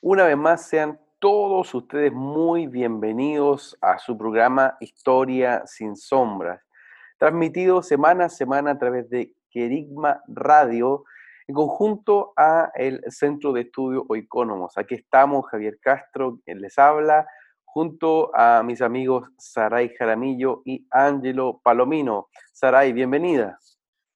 Una vez más, sean todos ustedes muy bienvenidos a su programa Historia sin sombras, transmitido semana a semana a través de Querigma Radio en conjunto a el Centro de Estudio Oicónomos. Aquí estamos, Javier Castro, quien les habla, junto a mis amigos Saray Jaramillo y Ángelo Palomino. Saray, bienvenida.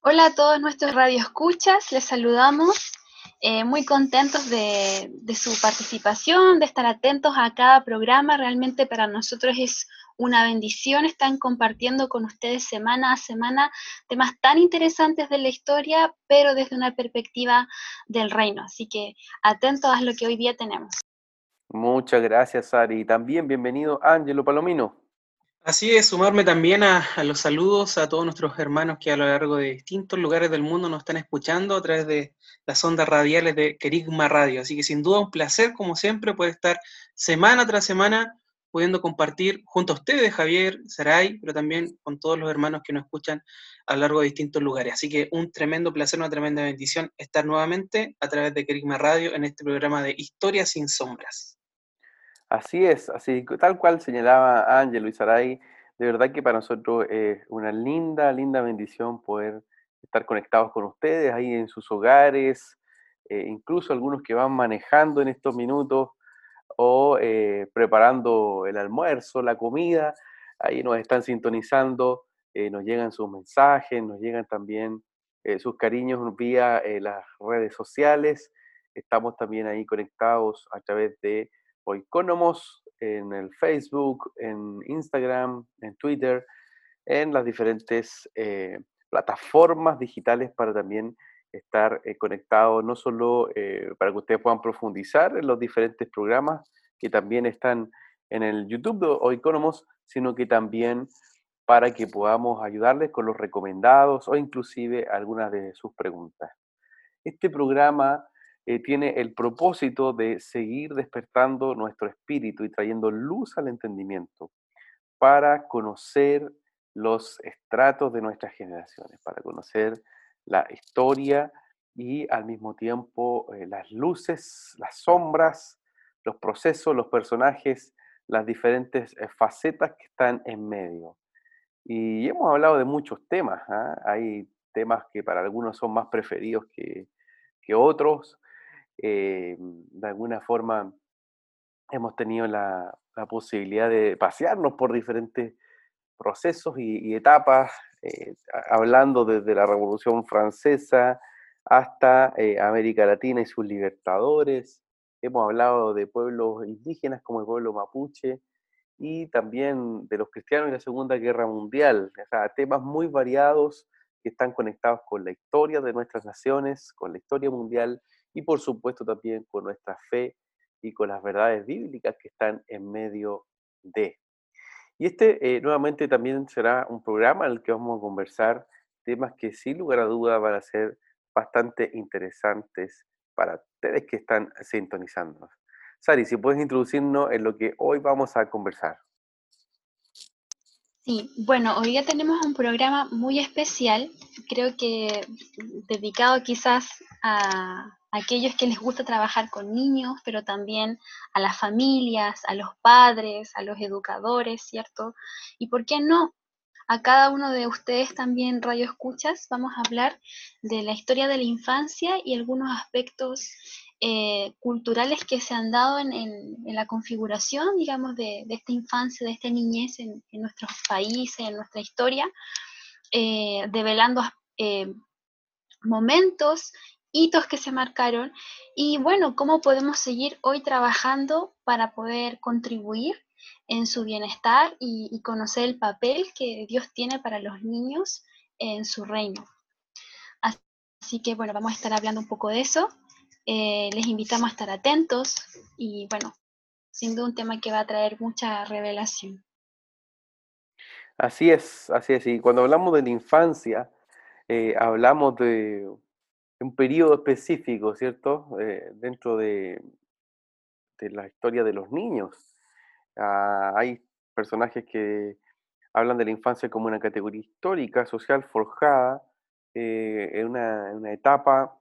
Hola a todos nuestros radioescuchas, les saludamos. Eh, muy contentos de, su participación, de estar atentos a cada programa. Realmente para nosotros es una bendición estar compartiendo con ustedes semana a semana temas tan interesantes de la historia, pero desde una perspectiva del reino. Así que atentos a lo que hoy día tenemos. Muchas gracias, Sari. También bienvenido, Ángelo Palomino. Así es, sumarme también a, los saludos a todos nuestros hermanos que a lo largo de distintos lugares del mundo nos están escuchando a través de las ondas radiales de Kerigma Radio. Así que sin duda un placer, como siempre, poder estar semana tras semana pudiendo compartir junto a ustedes, Javier, Saray, pero también con todos los hermanos que nos escuchan a lo largo de distintos lugares. Así que un tremendo placer, una tremenda bendición estar nuevamente a través de Kerigma Radio en este programa de Historia sin Sombras. Así es, así tal cual señalaba Ángel y Saray, de verdad que para nosotros es una linda, linda bendición poder estar conectados con ustedes ahí en sus hogares, eh, incluso algunos que van manejando en estos minutos o eh, preparando el almuerzo, la comida, ahí nos están sintonizando, eh, nos llegan sus mensajes, nos llegan también sus cariños vía las redes sociales, estamos también ahí conectados a través de Oikónomos en el Facebook, en Instagram, en Twitter, en las diferentes eh, plataformas digitales para también estar eh, conectados, no solo eh, para que ustedes puedan profundizar en los diferentes programas que también están en el YouTube de Oikónomos, sino que también para que podamos ayudarles con los recomendados o inclusive algunas de sus preguntas. Este programa eh, tiene el propósito de seguir despertando nuestro espíritu y trayendo luz al entendimiento para conocer los estratos de nuestras generaciones, para conocer la historia y al mismo tiempo eh, las luces, las sombras, los procesos, los personajes, las diferentes eh, facetas que están en medio. Y hemos hablado de muchos temas, ¿ah? hay temas que para algunos son más preferidos que, que otros, eh, de alguna forma hemos tenido la, posibilidad de pasearnos por diferentes procesos y, etapas, eh, hablando desde la Revolución Francesa hasta eh, América Latina y sus libertadores. Hemos hablado de pueblos indígenas como el pueblo mapuche y también de los cristianos en la Segunda Guerra Mundial. O sea, temas muy variados que están conectados con la historia de nuestras naciones, con la historia mundial y por supuesto también con nuestra fe y con las verdades bíblicas que están en medio de. Y este eh, nuevamente también será un programa en el que vamos a conversar temas que sin lugar a duda van a ser bastante interesantes para ustedes que están sintonizándonos. Sari, si puedes introducirnos en lo que hoy vamos a conversar. Sí, bueno, hoy día tenemos un programa muy especial, creo que dedicado quizás a, aquellos que les gusta trabajar con niños, pero también a las familias, a los padres, a los educadores, ¿cierto? Y por qué no, a cada uno de ustedes también radio escuchas, vamos a hablar de la historia de la infancia y algunos aspectos eh, culturales que se han dado en, la configuración, digamos, de, esta infancia, de esta niñez en, nuestros países, en nuestra historia, eh, develando eh, momentos hitos que se marcaron y bueno, cómo podemos seguir hoy trabajando para poder contribuir en su bienestar y, conocer el papel que Dios tiene para los niños en su reino. Así que bueno, vamos a estar hablando un poco de eso. Eh, les invitamos a estar atentos y bueno, sin duda un tema que va a traer mucha revelación. Así es, así es. Y cuando hablamos de la infancia, eh, hablamos de un periodo específico, ¿cierto? Eh, dentro de, la historia de los niños. Ah, hay personajes que hablan de la infancia como una categoría histórica, social, forjada eh, en, una, etapa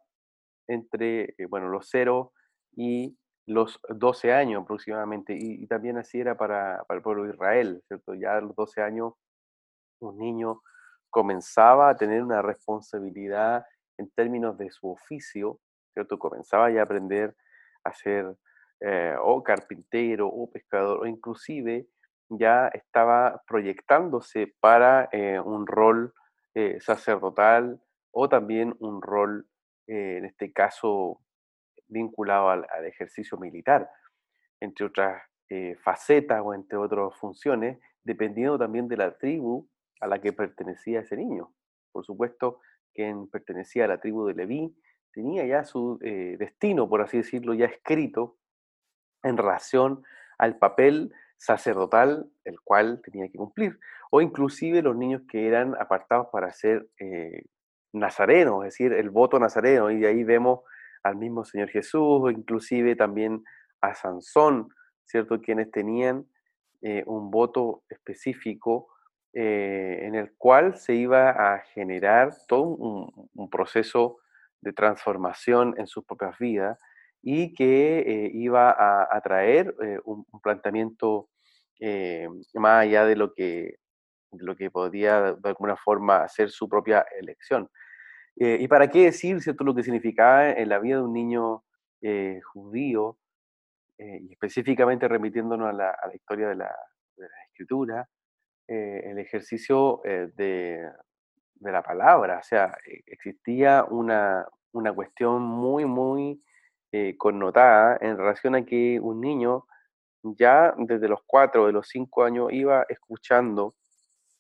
entre, bueno, los cero y los 12 años aproximadamente, y, también así era para, para, el pueblo de Israel, ¿cierto? Ya a los 12 años un niño comenzaba a tener una responsabilidad en términos de su oficio, ¿cierto? Comenzaba ya a aprender a ser eh, o carpintero o pescador, o inclusive ya estaba proyectándose para eh, un rol eh, sacerdotal o también un rol, en este caso, vinculado al, ejercicio militar, entre otras facetas o entre otras funciones, dependiendo también de la tribu a la que pertenecía ese niño. Por supuesto, quien pertenecía a la tribu de Leví tenía ya su eh, destino, por así decirlo, ya escrito en relación al papel sacerdotal el cual tenía que cumplir. O inclusive los niños que eran apartados para ser eh, nazarenos, es decir, el voto nazareno. Y de ahí vemos al mismo Señor Jesús, inclusive también a Sansón, ¿cierto? Quienes tenían eh, un voto específico eh, en el cual se iba a generar todo un, proceso de transformación en sus propias vidas y que eh, iba a, traer eh, un, planteamiento más allá de lo que lo que podía de alguna forma hacer su propia elección. ¿Y para qué decir cierto, lo que significaba en la vida de un niño judío, y específicamente remitiéndonos a la, a la historia de la, de la escritura, eh, el ejercicio eh, de, la palabra, o sea, e, existía una, cuestión muy, muy eh, connotada en relación a que un niño ya desde los cuatro, de los cinco años iba escuchando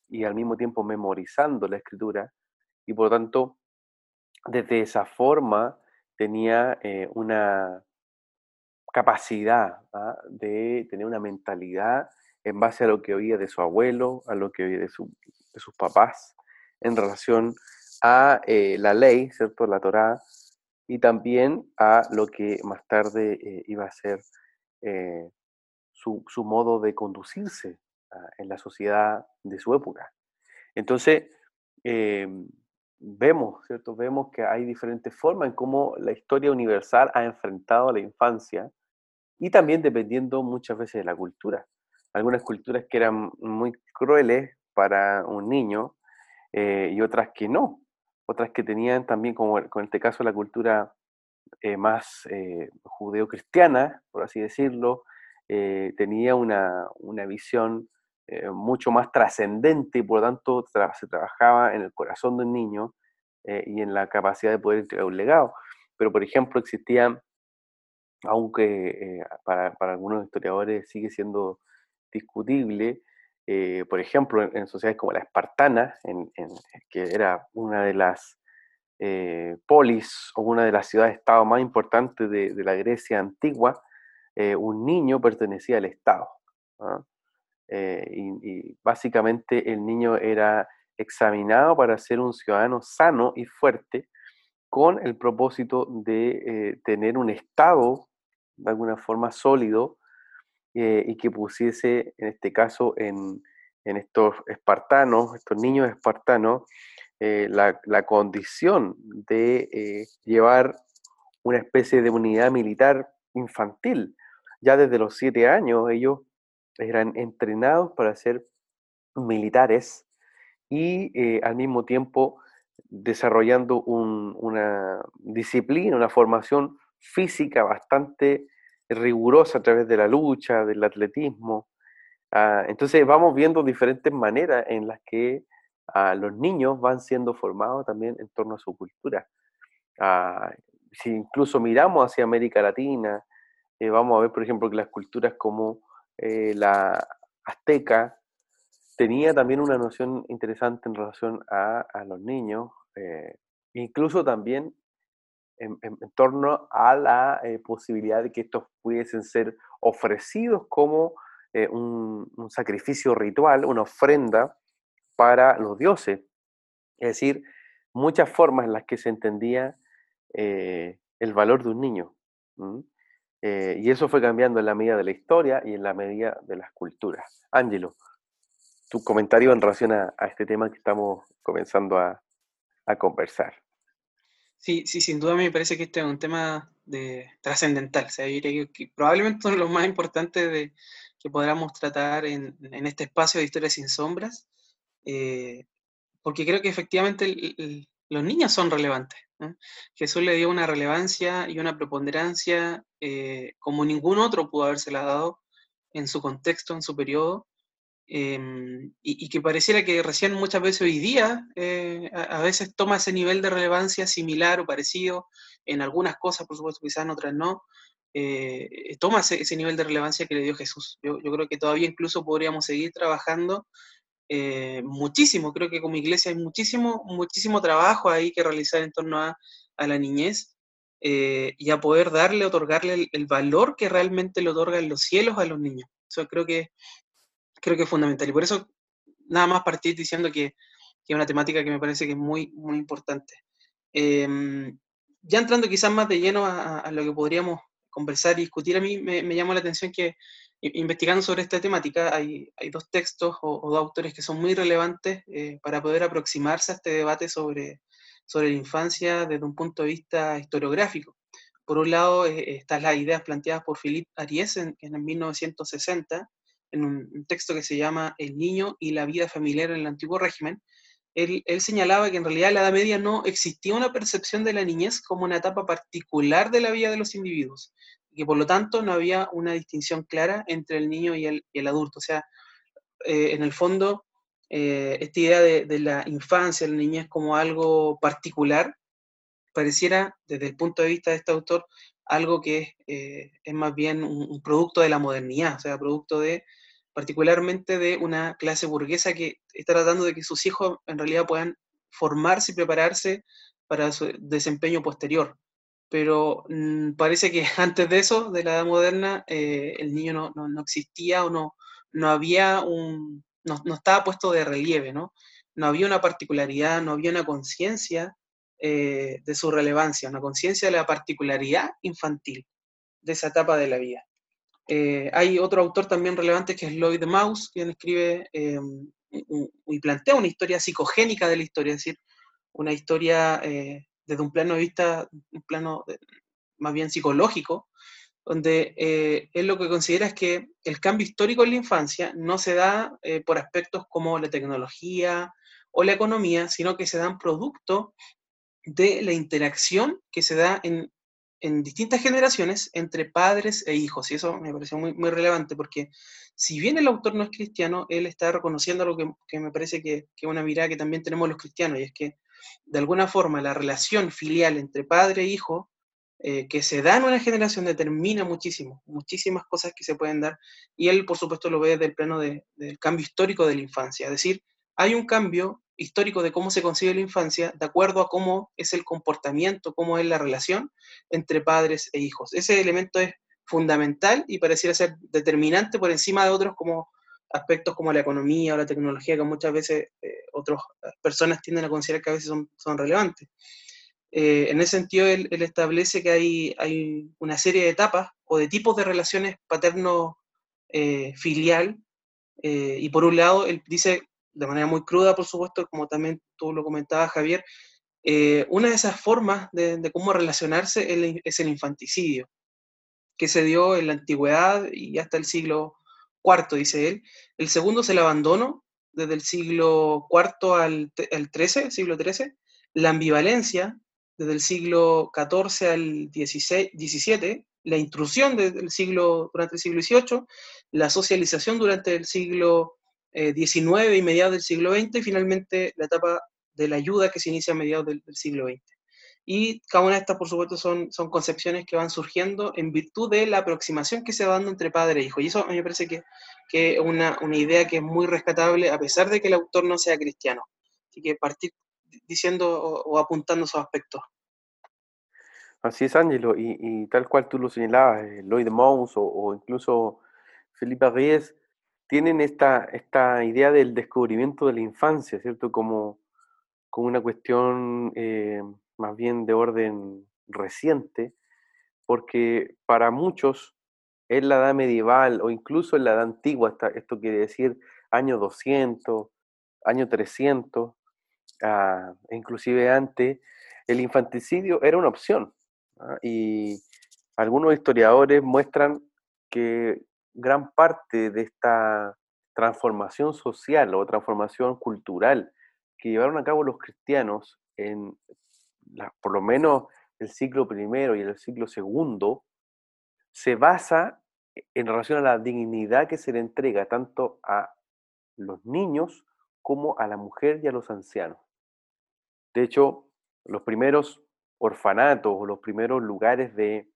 y al mismo tiempo memorizando la escritura y por lo tanto desde esa forma tenía una capacidad ¿ah? de tener una mentalidad en base a lo que oía de su abuelo, a lo que oía de, sus papás, en relación a eh, la ley, ¿cierto? La Torá, y también a lo que más tarde eh, iba a ser eh, su, modo de conducirse ah, en la sociedad de su época. Entonces, vemos, ¿cierto? Vemos que hay diferentes formas en cómo la historia universal ha enfrentado a la infancia y también dependiendo muchas veces de la cultura algunas culturas que eran muy crueles para un niño eh, y otras que no, otras que tenían también, como con este caso la cultura eh, más eh, judeo-cristiana, por así decirlo, tenía una, visión mucho más trascendente y por lo tanto se trabajaba en el corazón del niño y en la capacidad de poder entregar un legado. Pero, por ejemplo, existían, aunque para algunos historiadores sigue siendo discutible, eh, por ejemplo, en, sociedades como la espartana, que era una de las eh, polis o una de las ciudades-estado más importantes de, la Grecia antigua, eh, un niño pertenecía al Estado. ¿ah? Y, básicamente el niño era examinado para ser un ciudadano sano y fuerte con el propósito de tener un Estado de alguna forma sólido eh, y que pusiese, en este caso, en, estos espartanos, estos niños espartanos, eh, la, condición de eh, llevar una especie de unidad militar infantil. Ya desde los siete años ellos eran entrenados para ser militares y al mismo tiempo desarrollando una disciplina, una formación física bastante rigurosa a través de la lucha, del atletismo. Ah, entonces vamos viendo diferentes maneras en las que ah, los niños van siendo formados también en torno a su cultura. Ah, si incluso miramos hacia América Latina, eh, vamos a ver, por ejemplo, que las culturas como eh, la azteca tenía también una noción interesante en relación a, los niños, eh, incluso también en, torno a la eh, posibilidad de que estos pudiesen ser ofrecidos como eh, un, sacrificio ritual, una ofrenda para los dioses. Es decir, muchas formas en las que se entendía eh, el valor de un niño. y eso fue cambiando en la medida de la historia y en la medida de las culturas. Ángelo, tu comentario en relación a, este tema que estamos comenzando a, conversar. Sí, sí, sin duda me parece que este es un tema de, trascendental. O sea, que, probablemente uno de los más importantes de, que podamos tratar en, este espacio de historias sin sombras, eh, porque creo que efectivamente los niños son relevantes. Jesús le dio una relevancia y una preponderancia eh, como ningún otro pudo habérsela dado en su contexto, en su periodo, Em, y, que pareciera que recién muchas veces hoy día eh, a, veces toma ese nivel de relevancia similar o parecido en algunas cosas, por supuesto, quizás en otras no, eh, toma ese, nivel de relevancia que le dio Jesús. Yo, creo que todavía incluso podríamos seguir trabajando eh, muchísimo, creo que como iglesia hay muchísimo, muchísimo trabajo ahí que realizar en torno a, la niñez. y a poder darle, otorgarle el, valor que realmente le otorgan los cielos a los niños. Eso creo que creo que es fundamental. Y por eso nada más partir diciendo que, es una temática que me parece que es muy, muy importante. Em, ya entrando quizás más de lleno a, lo que podríamos conversar y discutir, a mí me, me llamó la atención que investigando sobre esta temática hay, hay dos textos o, dos autores que son muy relevantes eh, para poder aproximarse a este debate sobre, sobre la infancia desde un punto de vista historiográfico. Por un lado, eh, están las ideas planteadas por Philippe Ariès en, en 1960, en un, texto que se llama El niño y la vida familiar en el antiguo régimen, él, señalaba que en realidad en la Edad Media no existía una percepción de la niñez como una etapa particular de la vida de los individuos, y que por lo tanto no había una distinción clara entre el niño y el, adulto. O sea, eh, en el fondo, eh, esta idea de, la infancia, la niñez como algo particular, pareciera, desde el punto de vista de este autor, algo que eh, es más bien un, producto de la modernidad, o sea, producto de particularmente de una clase burguesa que está tratando de que sus hijos en realidad puedan formarse y prepararse para su desempeño posterior. Pero mm, parece que antes de eso, de la edad moderna, eh, el niño no, no, existía o no, no había un, no, no, estaba puesto de relieve, ¿no? No había una particularidad, no había una conciencia eh, de su relevancia, una conciencia de la particularidad infantil de esa etapa de la vida. Eh, hay otro autor también relevante que es Lloyd Mouse, quien escribe eh, y plantea una historia psicogénica de la historia, es decir, una historia eh, desde un plano de vista, un plano más bien psicológico, donde él lo que considera es que el cambio histórico en la infancia no se da por aspectos como la tecnología o la economía, sino que se dan producto de la interacción que se da en en distintas generaciones entre padres e hijos. Y eso me pareció muy, muy relevante porque si bien el autor no es cristiano, él está reconociendo algo que, me parece que es una mirada que también tenemos los cristianos, y es que de alguna forma la relación filial entre padre e hijo eh, que se da en una generación determina muchísimo, muchísimas cosas que se pueden dar, y él por supuesto lo ve desde el plano del cambio histórico de la infancia, es decir, hay un cambio histórico de cómo se concibe la infancia de acuerdo a cómo es el comportamiento, cómo es la relación entre padres e hijos. Ese elemento es fundamental y pareciera ser determinante por encima de otros como aspectos como la economía o la tecnología que muchas veces eh, otras personas tienden a considerar que a veces son, relevantes. Eh, en ese sentido, él, establece que hay, hay, una serie de etapas o de tipos de relaciones paterno-filial, eh, y por un lado, él dice de manera muy cruda, por supuesto, como también tú lo comentabas, Javier, eh, una de esas formas de, cómo relacionarse es el infanticidio, que se dio en la antigüedad y hasta el siglo IV, dice él. El segundo es el abandono, desde el siglo IV al, XIII, siglo XIII. La ambivalencia, desde el siglo XIV al XVII. La intrusión desde el siglo, durante el siglo XVIII. La socialización durante el siglo 19 eh, y mediados del siglo XX, y finalmente la etapa de la ayuda que se inicia a mediados del, siglo XX. Y cada una de estas, por supuesto, son, son concepciones que van surgiendo en virtud de la aproximación que se va dando entre padre e hijo. Y eso a mí me parece que es una, una, idea que es muy rescatable, a pesar de que el autor no sea cristiano. Así que partir diciendo o, apuntando esos aspectos. Así es, Ángelo, y, tal cual tú lo señalabas, eh, Lloyd Mons o, incluso Felipe Ries tienen esta, esta idea del descubrimiento de la infancia, ¿cierto? Como, como una cuestión eh, más bien de orden reciente, porque para muchos en la edad medieval o incluso en la edad antigua, esto quiere decir año 200, año 300, ah, e inclusive antes, el infanticidio era una opción. ¿ah? Y algunos historiadores muestran que gran parte de esta transformación social o transformación cultural que llevaron a cabo los cristianos en por lo menos el siglo primero y el siglo segundo, se basa en relación a la dignidad que se le entrega tanto a los niños como a la mujer y a los ancianos. De hecho, los primeros orfanatos o los primeros lugares de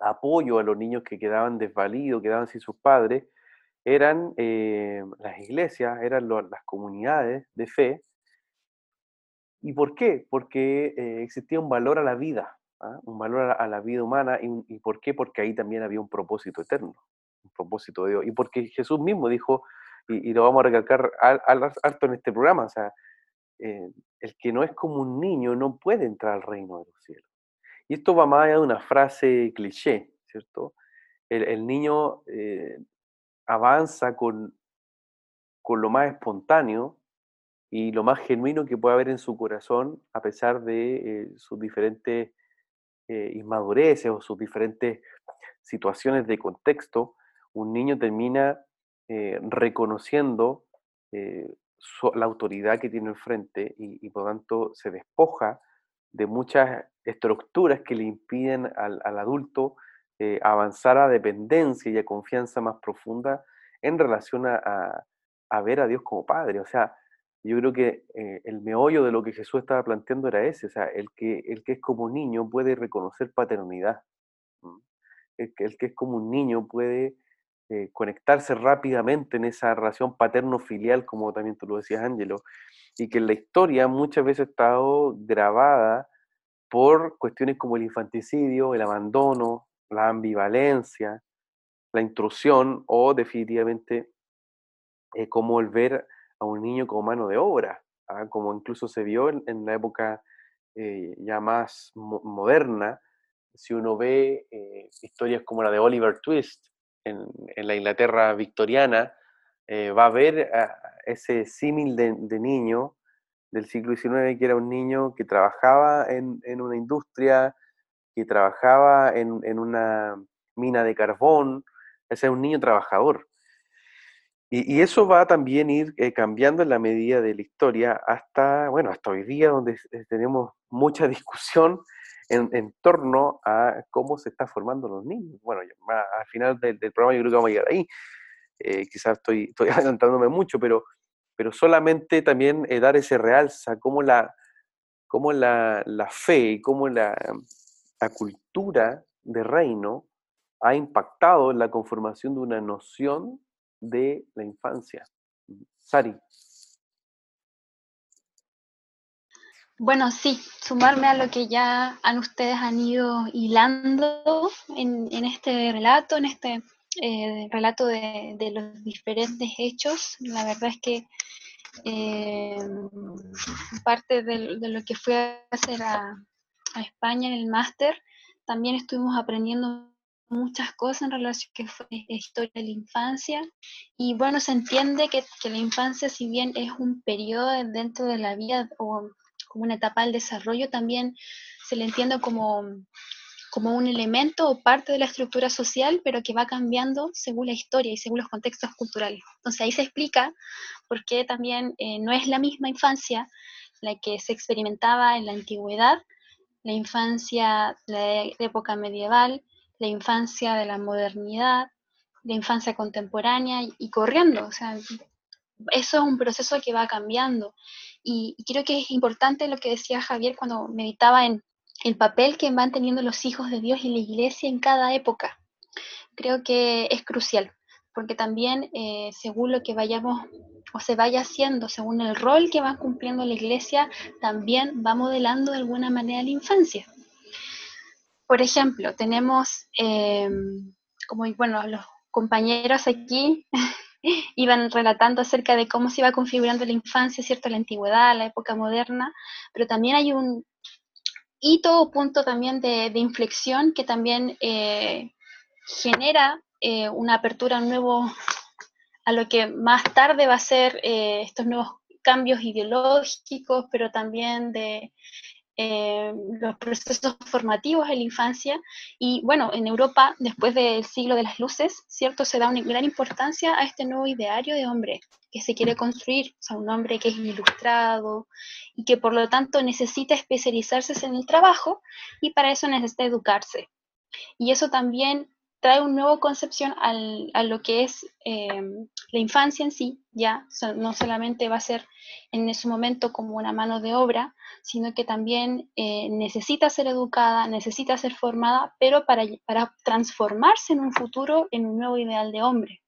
apoyo a los niños que quedaban desvalidos, quedaban sin sus padres, eran eh, las iglesias, eran las comunidades de fe. ¿Y por qué? Porque eh, existía un valor a la vida, ¿ah? un valor a la, vida humana. Y, por qué? Porque ahí también había un propósito eterno, un propósito de Dios. Y porque Jesús mismo dijo, y, lo vamos a recalcar harto en este programa, o sea, eh, el que no es como un niño no puede entrar al reino de los cielos. Y esto va más allá de una frase cliché, ¿cierto? El, niño eh, avanza con, con lo más espontáneo y lo más genuino que puede haber en su corazón, a pesar de eh, sus diferentes inmadureces o sus diferentes situaciones de contexto, un niño termina reconociendo la autoridad que tiene el frente y, por tanto se despoja de muchas estructuras que le impiden al, adulto eh, avanzar a dependencia y a confianza más profunda en relación a, ver a Dios como Padre. O sea, yo creo que eh, el meollo de lo que Jesús estaba planteando era ese, o sea, el que, el que es como niño puede reconocer paternidad, el que, el que es como un niño puede eh, conectarse rápidamente en esa relación paterno-filial, como también tú lo decías, Ángelo, y que la historia muchas veces ha estado grabada por cuestiones como el infanticidio, el abandono, la ambivalencia, la intrusión o definitivamente eh, como ver a un niño como mano de obra, ¿ah? como incluso se vio en, la época eh, ya más moderna, si uno ve historias como la de Oliver Twist, en, la Inglaterra victoriana, eh, va a ver ese símil de, niño del siglo XIX, que era un niño que trabajaba en, una industria, que trabajaba en, una mina de carbón, ese es un niño trabajador. Y, eso va a también ir eh, cambiando en la medida de la historia hasta, bueno, hasta hoy día, donde tenemos mucha discusión en, torno a cómo se está formando los niños. Bueno, al final del, programa yo creo que vamos a llegar ahí. Eh, quizás estoy, estoy adelantándome mucho, pero, pero solamente también eh, dar ese realza, cómo la, cómo la, la fe y cómo la, la cultura de reino ha impactado en la conformación de una noción de la infancia. Sari. Bueno, sí, sumarme a lo que ya han ustedes han ido hilando en, este relato, en este eh, relato de, los diferentes hechos. La verdad es que eh, parte de, lo que fui a hacer a, España en el máster, también estuvimos aprendiendo muchas cosas en relación a fue historia de la infancia. Y bueno, se entiende que, que la infancia, si bien es un periodo dentro de la vida o como una etapa del desarrollo, también se le entiende como, como un elemento o parte de la estructura social, pero que va cambiando según la historia y según los contextos culturales. Entonces ahí se explica por qué también eh, no es la misma infancia la que se experimentaba en la antigüedad, la infancia de la época medieval, la infancia de la modernidad, la infancia contemporánea y corriendo. O sea, eso es un proceso que va cambiando. Y, creo que es importante lo que decía Javier cuando meditaba en el papel que van teniendo los hijos de Dios y la iglesia en cada época. Creo que es crucial, porque también eh, según lo que vayamos o se vaya haciendo, según el rol que va cumpliendo la iglesia, también va modelando de alguna manera la infancia. por ejemplo, tenemos, em, como bueno, los compañeros aquí iban relatando acerca de cómo se iba configurando la infancia, ¿cierto? La antigüedad, la época moderna, pero también hay un hito o punto también de, inflexión que también eh, genera eh, una apertura nuevo a lo que más tarde va a ser eh, estos nuevos cambios ideológicos, pero también de eh, los procesos formativos en la infancia. Y bueno, en Europa, después del siglo de las luces, ¿cierto? Se da una gran importancia a este nuevo ideario de hombre que se quiere construir, o sea, un hombre que es ilustrado y que por lo tanto necesita especializarse en el trabajo y para eso necesita educarse. Y eso también trae una nueva concepción a lo que es em, la infancia en sí, ya, no solamente va a ser en ese momento como una mano de obra, sino que también eh, necesita ser educada, necesita ser formada, pero para, para transformarse en un futuro en un nuevo ideal de hombre.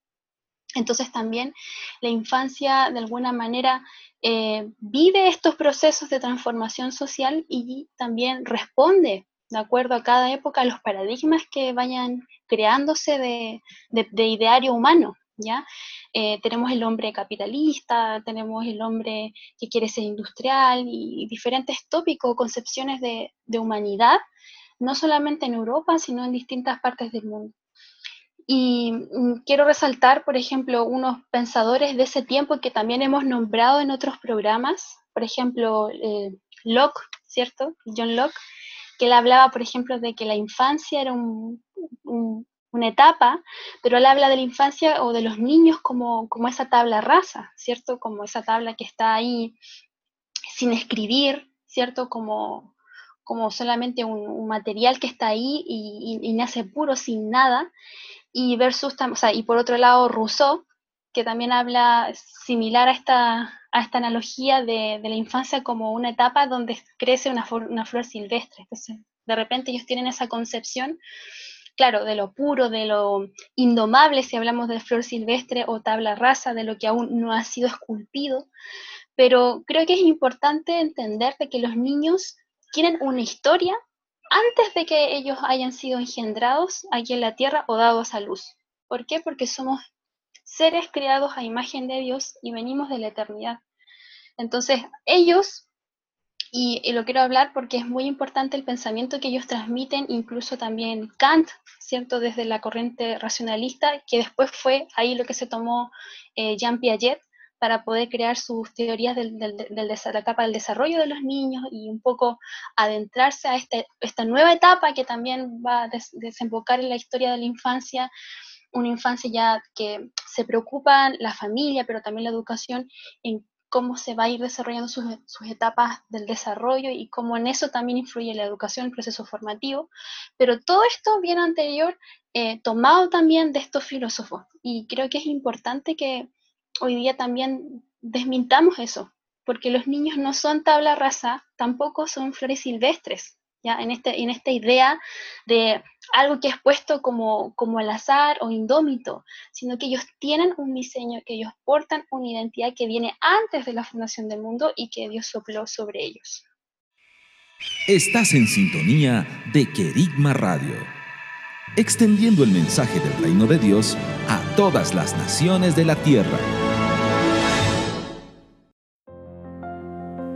Entonces también la infancia de alguna manera eh, vive estos procesos de transformación social y también responde de acuerdo a cada época, los paradigmas que vayan creándose de, ideario humano. ¿ya? Eh, tenemos el hombre capitalista, tenemos el hombre que quiere ser industrial y diferentes tópicos, concepciones de, de humanidad, no solamente en Europa, sino en distintas partes del mundo. Y mm, quiero resaltar, por ejemplo, unos pensadores de ese tiempo que también hemos nombrado en otros programas, por ejemplo, eh, Locke, ¿cierto? John Locke, que él hablaba, por ejemplo, de que la infancia era una etapa, pero él habla de la infancia o de los niños como, como esa tabla rasa, ¿cierto? Como esa tabla que está ahí sin escribir, ¿cierto? Como, como solamente un, material que está ahí y, nace puro sin nada. Y versus, o y por otro lado, Rousseau, que también habla similar a esta, a esta analogía de, la infancia como una etapa donde crece una, flor silvestre. Entonces, de repente ellos tienen esa concepción, claro, de lo puro, de lo indomable, si hablamos de flor silvestre o tabla rasa, de lo que aún no ha sido esculpido. Pero creo que es importante entender de que los niños quieren una historia antes de que ellos hayan sido engendrados aquí en la tierra o dados a luz. ¿Por qué? Porque somos seres creados a imagen de Dios y venimos de la eternidad. Entonces, ellos, y, lo quiero hablar porque es muy importante el pensamiento que ellos transmiten, incluso también Kant, ¿cierto? Desde la corriente racionalista, que después fue ahí lo que se tomó eh, Jean Piaget para poder crear sus teorías de la etapa del desarrollo de los niños y un poco adentrarse a este, esta nueva etapa que también va a desembocar en la historia de la infancia una infancia ya que se preocupa la familia, pero también la educación en cómo se va a ir desarrollando sus, etapas del desarrollo y cómo en eso también influye la educación, el proceso formativo. Pero todo esto viene anterior, eh, tomado también de estos filósofos. Y creo que es importante que hoy día también desmintamos eso, porque los niños no son tabla rasa, tampoco son flores silvestres. En, este, en esta idea de algo que es puesto como, como al azar o indómito, sino que ellos tienen un diseño, que ellos portan una identidad que viene antes de la fundación del mundo y que Dios sopló sobre ellos. Estás en sintonía de Querigma Radio, extendiendo el mensaje del reino de Dios a todas las naciones de la tierra.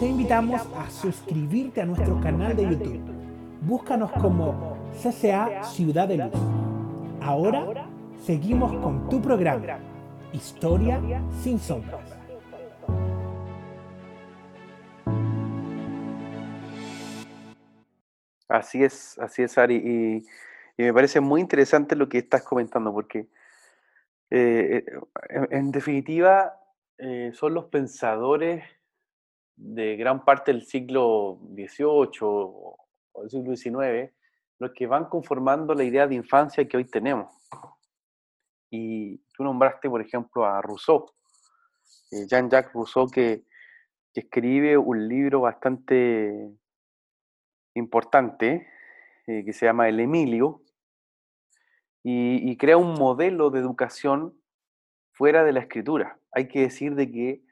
te invitamos a suscribirte a nuestro canal de YouTube. Búscanos como CCA Ciudad de Luz. Ahora seguimos con tu programa, Historia sin sombras. Así es, así es, Ari. Y, me parece muy interesante lo que estás comentando, porque eh, eh, en, definitiva eh, son los pensadores de gran parte del siglo XVIII o del siglo XIX, los que van conformando la idea de infancia que hoy tenemos. Y tú nombraste, por ejemplo, a Rousseau, eh, Jean-Jacques Rousseau, que, escribe un libro bastante importante, eh, que se llama El Emilio, y, crea un modelo de educación fuera de la escritura. Hay que decir de que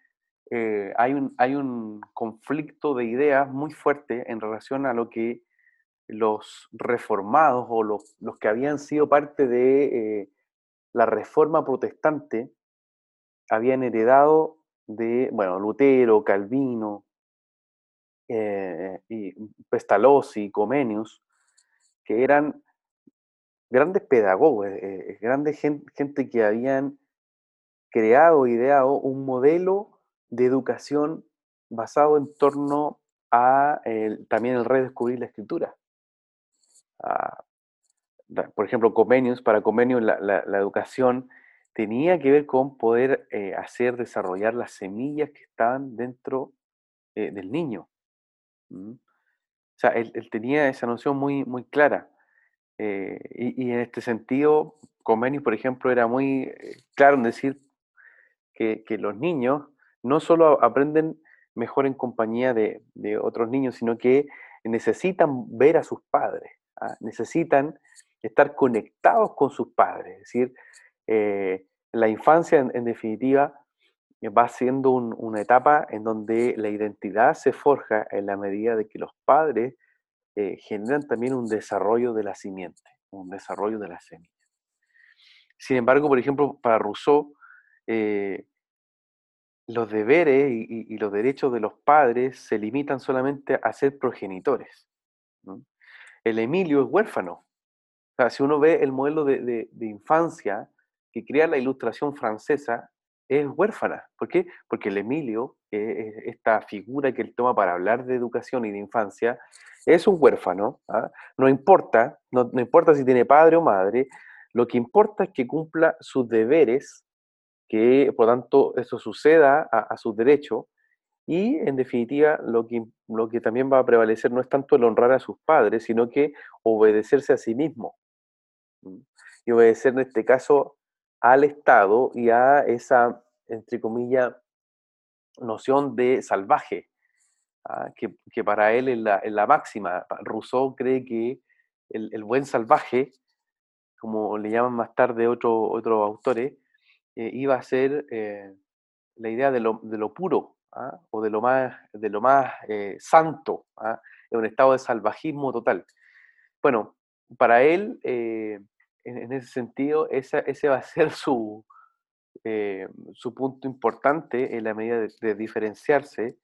eh, hay, un, hay un conflicto de ideas muy fuerte en relación a lo que los reformados o los, los que habían sido parte de eh, la reforma protestante habían heredado de, bueno, Lutero, Calvino, eh, y Pestalozzi, Comenius, que eran grandes pedagogos, grandes gente, que habían creado, ideado un modelo de educación basado en torno a también el redescubrir la escritura. Ah, por ejemplo, Comenius, para Comenius la, educación tenía que ver con poder eh, hacer desarrollar las semillas que estaban dentro eh, del niño. O sea, él, tenía esa noción muy, muy clara. Eh, y, en este sentido, Comenius, por ejemplo, era muy claro en decir que, los niños no solo aprenden mejor en compañía de, otros niños, sino que necesitan ver a sus padres. ¿ah? necesitan estar conectados con sus padres. Es decir, eh, la infancia, en, definitiva, va siendo una etapa en donde la identidad se forja en la medida de que los padres eh, generan también un desarrollo de la simiente, un desarrollo de la semilla. Sin embargo, por ejemplo, para Rousseau, eh, los deberes y, los derechos de los padres se limitan solamente a ser progenitores el Emilio es huérfano. O sea, si uno ve el modelo de, infancia que crea la ilustración francesa, es huérfana. ¿Por qué? Porque el Emilio, esta figura que él toma para hablar de educación y de infancia, es un huérfano. ¿ah? No importa, no, importa si tiene padre o madre, lo que importa es que cumpla sus deberes, que por tanto eso suceda a, a sus derechos, y en definitiva, lo que, lo que también va a prevalecer no es tanto el honrar a sus padres, sino que obedecerse a sí mismo. Y obedecer en este caso al Estado y a esa, entre comillas, noción de salvaje, ¿ah? que, para él es la, máxima. Rousseau cree que el, buen salvaje, como le llaman más tarde otros otro autores, eh, iba a ser eh, la idea de lo, de lo puro, ¿ah? o de lo más, de lo más eh, santo, ¿ah? en un estado de salvajismo total. Bueno, para él, eh, en, ese sentido, ese, ese va a ser su, su punto importante en la medida de, diferenciarse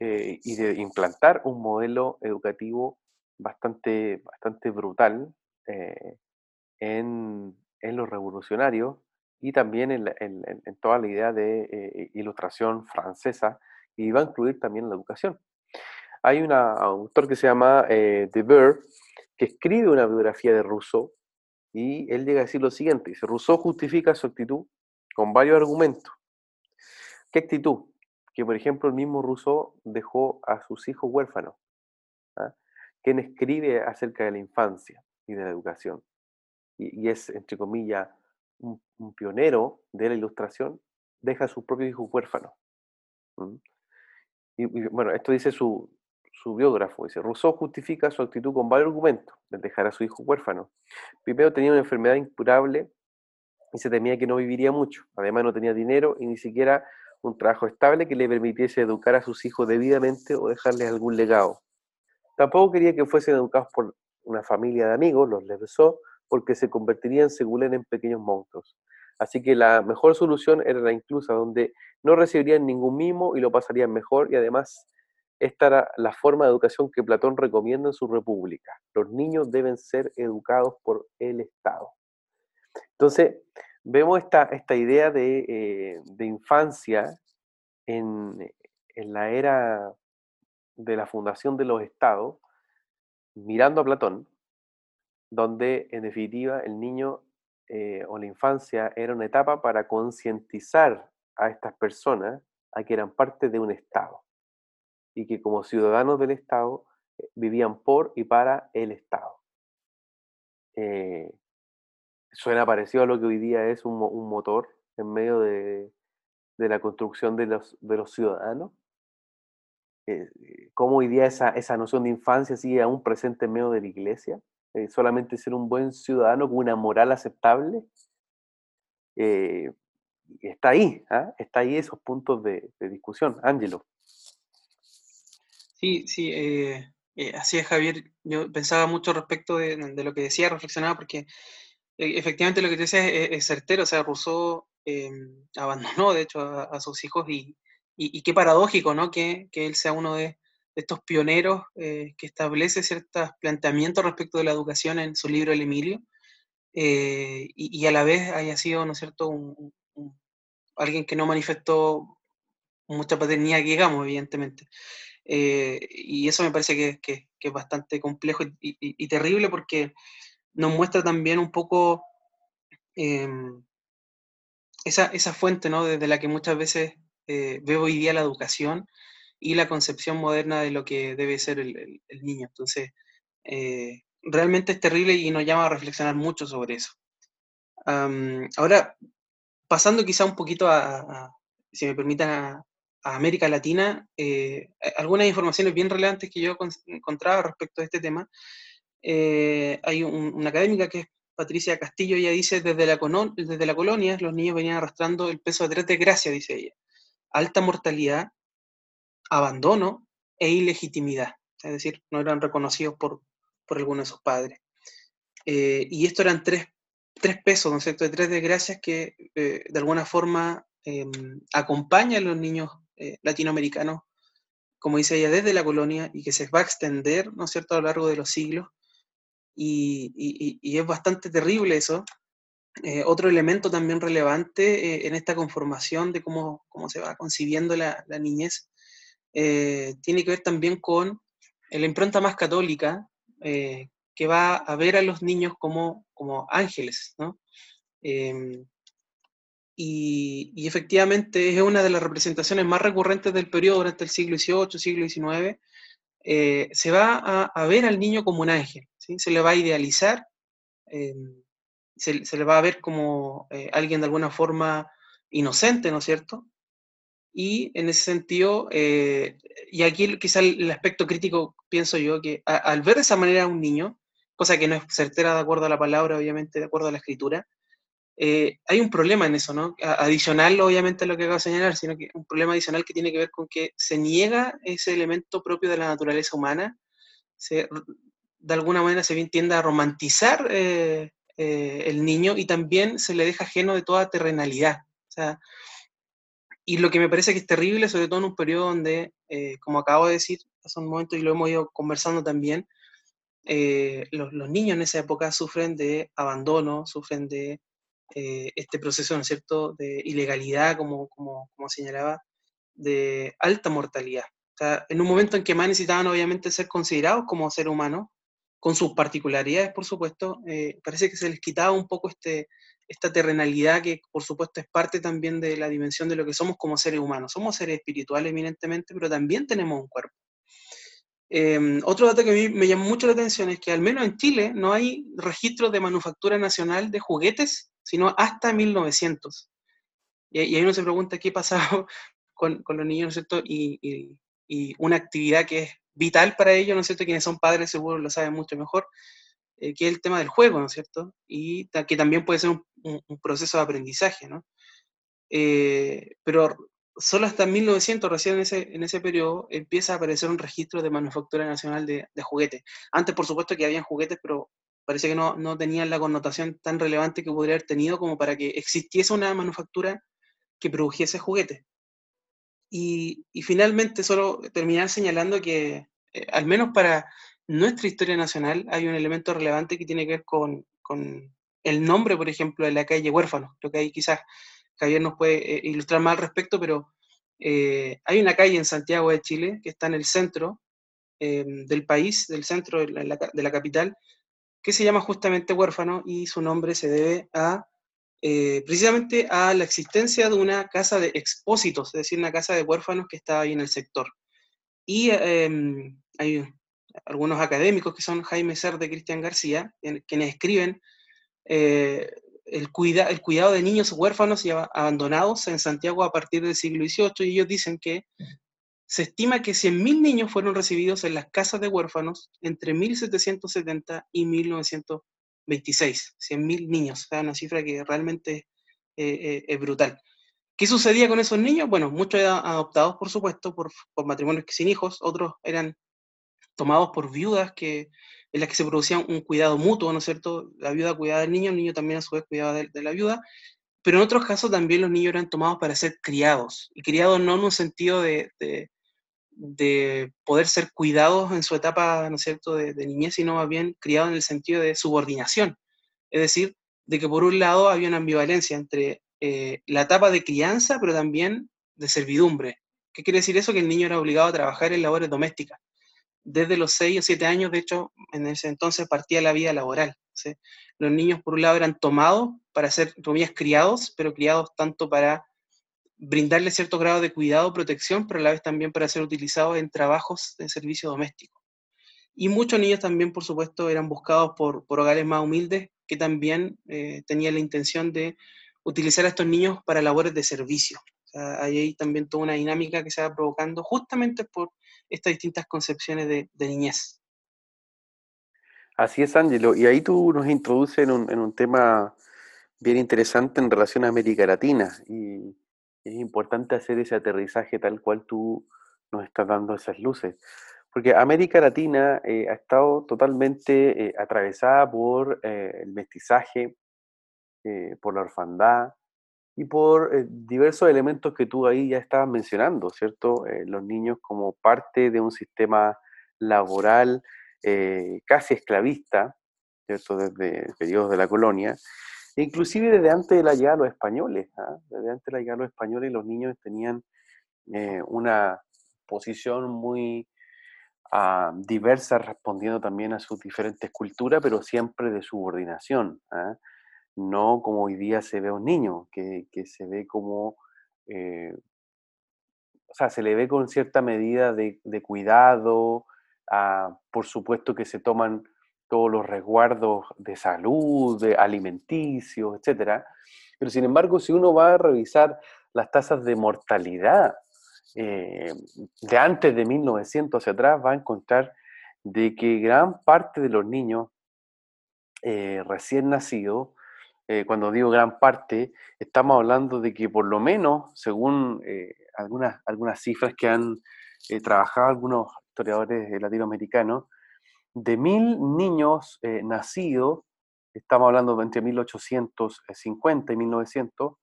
y de implantar un modelo educativo bastante, bastante brutal en, en los revolucionarios y también en, toda la idea de eh, ilustración francesa, y va a incluir también la educación. Hay un autor que se llama eh, De que escribe una biografía de Rousseau, y él llega a decir lo siguiente, dice, Rousseau justifica su actitud con varios argumentos. ¿Qué actitud? Que, por ejemplo, el mismo Rousseau dejó a sus hijos huérfanos, ¿ah? quien escribe acerca de la infancia y de la educación. Y, y es, entre comillas, un, pionero de la ilustración, deja a sus propios hijos huérfanos. Y, bueno, esto dice su, su biógrafo, dice, Rousseau justifica su actitud con varios argumentos de dejar a su hijo huérfano. Primero tenía una enfermedad incurable y se temía que no viviría mucho. Además no tenía dinero y ni siquiera un trabajo estable que le permitiese educar a sus hijos debidamente o dejarles algún legado. Tampoco quería que fuesen educados por una familia de amigos, los Leveson, porque se convertirían según en pequeños monstruos. Así que la mejor solución era la inclusa, donde no recibirían ningún mimo y lo pasarían mejor y además esta era la forma de educación que Platón recomienda en su República. Los niños deben ser educados por el Estado. Entonces, vemos esta, idea de, eh, infancia en, la era de la fundación de los estados, mirando a Platón, donde en definitiva el niño eh, o la infancia era una etapa para concientizar a estas personas a que eran parte de un Estado y que como ciudadanos del Estado eh, vivían por y para el Estado. eh, suena parecido a lo que hoy día es un, motor en medio de, de, la construcción de los, de los ciudadanos. Cómo hoy día esa, esa noción de infancia sigue aún presente en medio de la iglesia. Eh, solamente ser un buen ciudadano con una moral aceptable. Eh, está ahí, ¿ah? está ahí esos puntos de, discusión. Ángelo. Sí, sí, eh, eh, así es, Javier. Yo pensaba mucho respecto de, lo que decía, reflexionaba, porque eh, efectivamente lo que te decía es, certero. O sea, Rousseau abandonó, de hecho, a, sus hijos y, y, y, qué paradójico, ¿no? Que, que él sea uno de estos pioneros que establece ciertos planteamientos respecto de la educación en su libro El Emilio. Y, y, a la vez haya sido, ¿no cierto?, alguien que no manifestó mucha paternidad, digamos, evidentemente. Eh, y eso me parece que, que, es bastante complejo y, y, terrible porque nos muestra también un poco eh, esa, esa, fuente ¿no? desde la que muchas veces eh, veo hoy día la educación y la concepción moderna de lo que debe ser el, el, el niño. Entonces, eh, realmente es terrible y nos llama a reflexionar mucho sobre eso. Ahora, pasando quizá un poquito a, si me permitan, a, América Latina, eh, algunas informaciones bien relevantes que yo encontraba respecto a este tema. Eh, hay un, una académica que es Patricia Castillo, ella dice, desde la, desde la colonia los niños venían arrastrando el peso de tres desgracias, dice ella. Alta mortalidad, abandono e ilegitimidad. Es decir, no eran reconocidos por, por alguno de sus padres. Eh, y esto eran tres, tres pesos, ¿no es cierto?, de tres desgracias que eh, de alguna forma eh, acompañan a los niños eh, latinoamericanos, como dice ella, desde la colonia y que se va a extender, ¿no es cierto?, a lo largo de los siglos. Y, y, y es bastante terrible eso. Otro elemento también relevante en esta conformación de cómo, cómo se va concibiendo la, la niñez eh, tiene que ver también con la impronta más católica eh, que va a ver a los niños como, como ángeles, ¿no? Em, y, efectivamente es una de las representaciones más recurrentes del periodo durante el siglo XVIII, siglo XIX. Eh, se va a, ver al niño como un ángel, se le va a idealizar, eh, se, se, le va a ver como eh, alguien de alguna forma inocente, ¿no es cierto? Y en ese sentido, eh, y aquí quizá el, aspecto crítico, pienso yo, que a, al ver de esa manera a un niño, cosa que no es certera de acuerdo a la palabra, obviamente, de acuerdo a la escritura, eh, hay un problema en eso, ¿no? Adicional, obviamente, a lo que acabo de señalar, sino que un problema adicional que tiene que ver con que se niega ese elemento propio de la naturaleza humana, se, de alguna manera se tiende a romantizar eh, eh, el niño y también se le deja ajeno de toda terrenalidad. O sea, y lo que me parece que es terrible, sobre todo en un periodo donde, eh, como acabo de decir hace un momento y lo hemos ido conversando también, eh, los, niños en esa época sufren de abandono, sufren de eh, este proceso, ¿no es cierto?, de ilegalidad, como, como, como señalaba, de alta mortalidad. En un momento en que más necesitaban obviamente ser considerados como seres humanos, con sus particularidades, por supuesto, parece que se les quitaba un poco este, esta terrenalidad que, por supuesto, es parte también de la dimensión de lo que somos como seres humanos. Somos seres espirituales, eminentemente, pero también tenemos un cuerpo. Eh, otro dato que a mí me llamó mucho la atención es que al menos en Chile no hay registros de manufactura nacional de juguetes sino hasta 1900. Y, y ahí uno se pregunta qué ha pasado con, con los niños, ¿no es cierto? Y, y, y, una actividad que es vital para ellos, ¿no es cierto? Quienes son padres seguro lo saben mucho mejor, eh, que es el tema del juego, ¿no es cierto? Y ta, que también puede ser un, un, un proceso de aprendizaje, ¿no? Eh, pero solo hasta 1900, recién en ese, en ese periodo, empieza a aparecer un registro de manufactura nacional de, de juguetes. Antes, por supuesto, que habían juguetes, pero parece que no, no tenían la connotación tan relevante que podría haber tenido como para que existiese una manufactura que produjese juguetes. Y, y finalmente, solo terminar señalando que, eh, al menos para nuestra historia nacional, hay un elemento relevante que tiene que ver con, con el nombre, por ejemplo, de la calle Huérfano. Creo que ahí quizás Javier nos puede eh, ilustrar más al respecto, pero eh, hay una calle en Santiago de Chile que está en el centro eh, del país, del centro de la, de la capital, que se llama justamente huérfano y su nombre se debe a precisamente a la existencia de una casa de expósitos, es decir, una casa de huérfanos que estaba ahí en el sector. Y eh, hay, algunos académicos que son Jaime Cerda y Cristian García, quienes escriben eh, el, cuida, el cuidado de niños huérfanos y abandonados en Santiago a partir del siglo XVIII, y ellos dicen que se estima que 100.000 niños fueron recibidos en las casas de huérfanos entre 1770 y 1926. 100.000 niños, o sea, una cifra que realmente eh, es brutal. ¿Qué sucedía con esos niños? Bueno, muchos eran adoptados, por supuesto, por, por matrimonios sin hijos, otros eran tomados por viudas que, en las que se producía un cuidado mutuo, ¿no es cierto? La viuda cuidaba del niño, el niño también a su vez cuidaba de, la viuda, pero en otros casos también los niños eran tomados para ser criados, y criados no en un sentido de, de, poder ser cuidados en su etapa, ¿no es cierto?, de, niñez, sino más bien criados en el sentido de subordinación, es decir, de que por un lado había una ambivalencia entre eh, la etapa de crianza, pero también de servidumbre. ¿Qué quiere decir eso? Que el niño era obligado a trabajar en labores domésticas. Desde los 6 o 7 años, de hecho, en ese entonces partía la vida laboral. Los niños, por un lado, eran tomados para ser, comillas, criados, pero criados tanto para brindarle cierto grado de cuidado, protección, pero a la vez también para ser utilizados en trabajos de servicio doméstico. Y muchos niños también, por supuesto, eran buscados por, por hogares más humildes que también eh, tenían la intención de utilizar a estos niños para labores de servicio. hay ahí también toda una dinámica que se va provocando justamente por estas distintas concepciones de, niñez. Así es, Ángelo. Y ahí tú nos introduces en un, tema bien interesante en relación a América Latina. Y es importante hacer ese aterrizaje tal cual tú nos estás dando esas luces. Porque América Latina eh, ha estado totalmente eh, atravesada por eh, el mestizaje, por la orfandad y por eh, diversos elementos que tú ahí ya estabas mencionando, ¿cierto? Eh, los niños como parte de un sistema laboral casi esclavista, ¿cierto? Desde periodos de la colonia, e inclusive desde antes de la llegada de los españoles, ¿ah? desde antes de la llegada de los españoles los niños tenían una posición muy ah, diversa respondiendo también a sus diferentes culturas, pero siempre de subordinación. ¿ah? No como hoy día se ve a un niño, que, se ve como, eh, o sea, se le ve con cierta medida de, cuidado, ah, por supuesto que se toman todos los resguardos de salud, de alimenticios, etc. Pero sin embargo, si uno va a revisar las tasas de mortalidad eh, de antes de 1900 hacia atrás, va a encontrar de que gran parte de los niños eh, recién nacidos eh, cuando digo gran parte, estamos hablando de que por lo menos, según eh, algunas, algunas cifras que han eh, trabajado algunos historiadores latinoamericanos, de mil niños nacidos, estamos hablando de entre 1850 y 1900,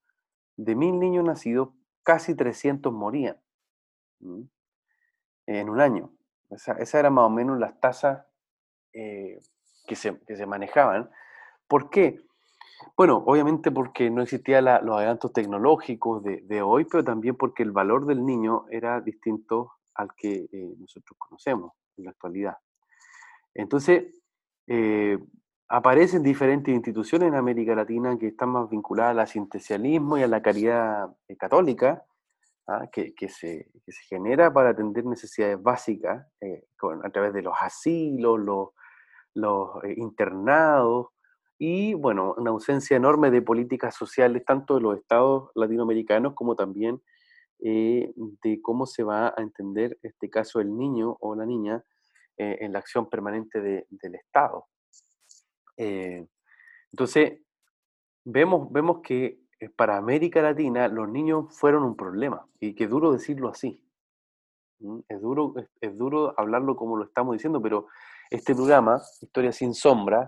de mil niños nacidos, casi 300 morían en un año. Esa, esa eran más o menos las tasas que se, que, se, manejaban. ¿Por qué? Bueno, obviamente porque no existían los adelantos tecnológicos de, hoy, pero también porque el valor del niño era distinto al que eh, nosotros conocemos en la actualidad. Entonces, eh, aparecen diferentes instituciones en América Latina que están más vinculadas al asistencialismo y a la caridad eh, católica, ¿ah? que, se, genera para atender necesidades básicas a través de los asilos, los, los internados, y bueno, una ausencia enorme de políticas sociales, tanto de los estados latinoamericanos como también eh, de cómo se va a entender este caso del niño o la niña eh, en la acción permanente del Estado. Eh, entonces, vemos, vemos que para América Latina los niños fueron un problema, y que duro decirlo así. Es duro, es duro hablarlo como lo estamos diciendo, pero este programa, Historia sin sombra,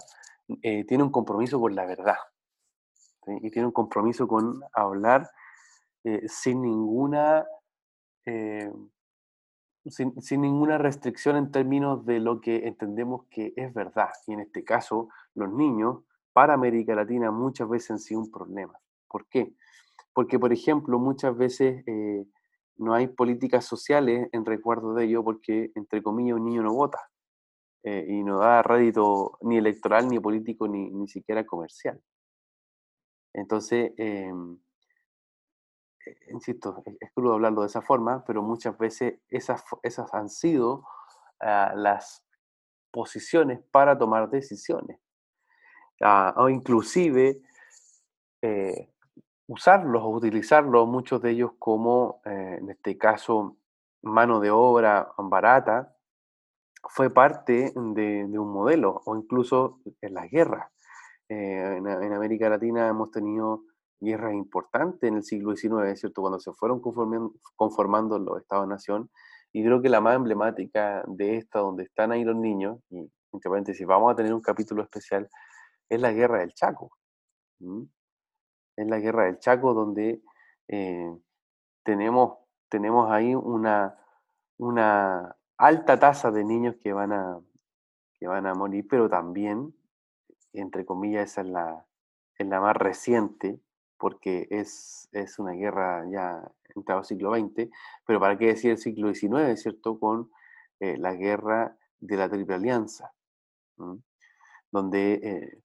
eh, tiene un compromiso con la verdad y tiene un compromiso con hablar eh, sin ninguna eh, sin, sin, ninguna restricción en términos de lo que entendemos que es verdad. Y en este caso, los niños para América Latina muchas veces han sido un problema. ¿Por qué? Porque, por ejemplo, muchas veces no hay políticas sociales en recuerdo de ello porque, entre comillas, un niño no vota. Eh, y no da rédito ni electoral, ni político, ni, ni siquiera comercial. Entonces, em, eh, insisto, es, crudo hablarlo de esa forma, pero muchas veces esas, esas han sido ah, las posiciones para tomar decisiones. Ah, o inclusive eh, usarlos o utilizarlos, muchos de ellos como, eh, en este caso, mano de obra barata, fue parte de, un modelo, o incluso en las guerras. Eh, en, América Latina hemos tenido guerras importantes en el siglo XIX, ¿cierto? Cuando se fueron conformando, los Estados-nación, y creo que la más emblemática de esta, donde están ahí los niños, y entre paréntesis, vamos a tener un capítulo especial, es la guerra del Chaco. Es la guerra del Chaco donde eh, tenemos, tenemos ahí una, una alta tasa de niños que van a, que van a morir, pero también, entre comillas, esa es la, es la más reciente, porque es, es una guerra ya entrado siglo XX, pero para qué decir el siglo XIX, ¿cierto? Con eh, la guerra de la Triple Alianza, donde eh,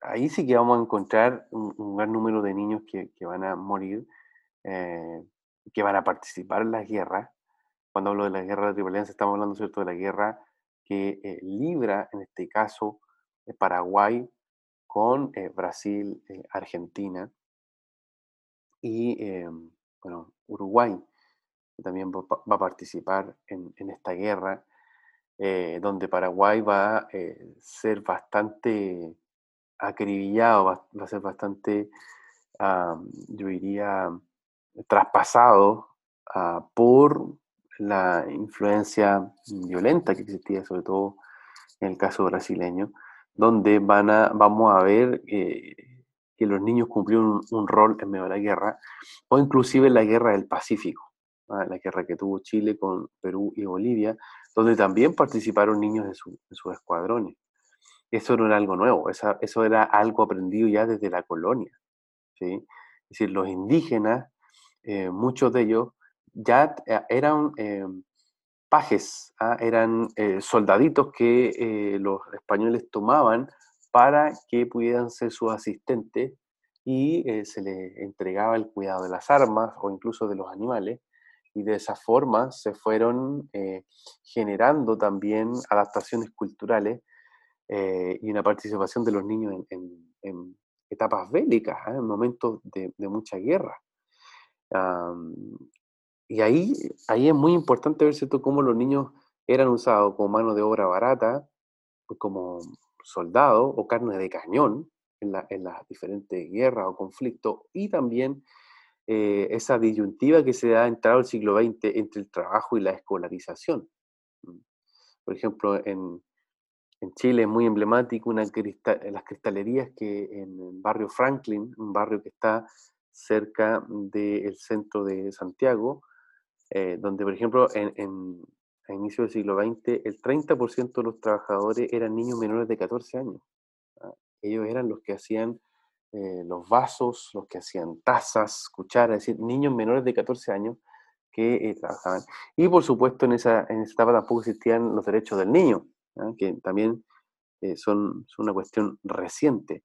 ahí sí que vamos a encontrar un, gran número de niños que, que van a morir, eh, que van a participar en las guerras, cuando hablo de la guerra de la estamos hablando, ¿cierto?, de la guerra que eh, libra, en este caso, eh, Paraguay con eh, Brasil, Argentina y, bueno, Uruguay, que también va, a participar en, esta guerra, donde Paraguay va a ser bastante acribillado, va, a ser bastante, yo diría, traspasado ah, por la influencia violenta que existía, sobre todo en el caso brasileño, donde van a, vamos a ver eh, que los niños cumplieron un, rol en medio de la guerra, o inclusive en la guerra del Pacífico, la guerra que tuvo Chile con Perú y Bolivia, donde también participaron niños en, sus escuadrones. Eso no era algo nuevo, eso era algo aprendido ya desde la colonia. ¿sí? Es decir, los indígenas, eh, muchos de ellos, ya eh, eran eh, pajes, ¿ah? eran eh, soldaditos que los españoles tomaban para que pudieran ser sus asistentes y se les entregaba el cuidado de las armas o incluso de los animales. Y de esa forma se fueron generando también adaptaciones culturales y una participación de los niños en, etapas bélicas, ¿ah? en momentos de, mucha guerra. Y ahí, ahí es muy importante ver ¿cierto? cómo los niños eran usados como mano de obra barata, como soldados o carne de cañón en, las diferentes guerras o conflictos, y también eh, esa disyuntiva que se ha entrado el siglo XX entre el trabajo y la escolarización. Por ejemplo, en, en Chile es muy emblemático una las cristalerías que en el barrio Franklin, un barrio que está cerca del centro de Santiago, eh, donde, por ejemplo, en, en, a inicio del siglo XX, el 30% de los trabajadores eran niños menores de 14 años. ¿ah? Ellos eran los que hacían eh, los vasos, los que hacían tazas, cucharas, es decir, niños menores de 14 años que eh, trabajaban. Y por supuesto, en esa, en esa etapa tampoco existían los derechos del niño, ¿ah? que también son, son, una cuestión reciente.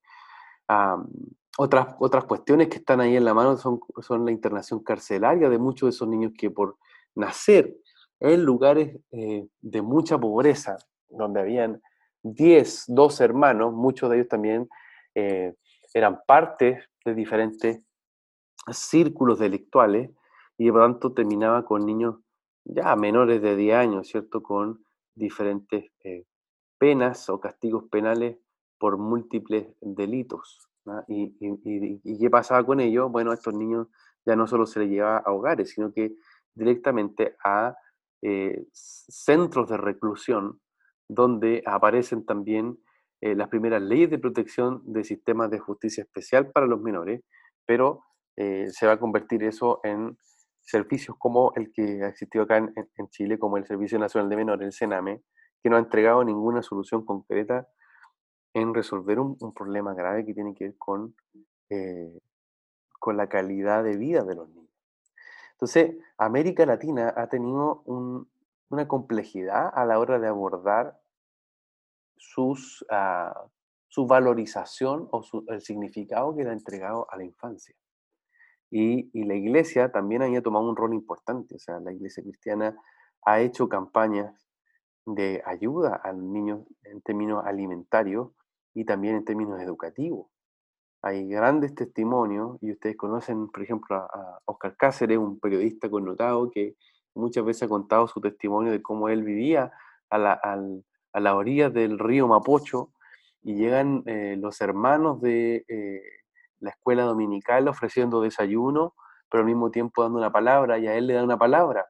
Otras, otras cuestiones que están ahí en la mano son, son la internación carcelaria de muchos de esos niños que por nacer en lugares eh, de mucha pobreza, donde habían 10, 12 hermanos, muchos de ellos también eh, eran parte de diferentes círculos delictuales y por lo tanto terminaba con niños ya menores de 10 años, ¿cierto? Con diferentes eh, penas o castigos penales por múltiples delitos. Y, qué pasaba con ellos? Bueno, a estos niños ya no solo se les llevaba a hogares, sino que directamente a eh, centros de reclusión, donde aparecen también eh, las primeras leyes de protección de sistemas de justicia especial para los menores, pero eh, se va a convertir eso en servicios como el que ha existido acá en, en Chile, como el Servicio Nacional de Menores, el SENAME, que no ha entregado ninguna solución concreta en resolver un, problema grave que tiene que ver con, eh, con la calidad de vida de los niños. Entonces, América Latina ha tenido una complejidad a la hora de abordar sus, ah, su valorización o el significado que le ha entregado a la infancia. Y, y, la iglesia también ha tomado un rol importante, o sea, la iglesia cristiana ha hecho campañas de ayuda al niño en términos alimentarios y también en términos educativos. Hay grandes testimonios y ustedes conocen, por ejemplo, a, Oscar Cáceres, un periodista connotado que muchas veces ha contado su testimonio de cómo él vivía a la, a la orilla del río Mapocho y llegan eh, los hermanos de eh, la escuela dominical ofreciendo desayuno, pero al mismo tiempo dando una palabra y a él le dan una palabra.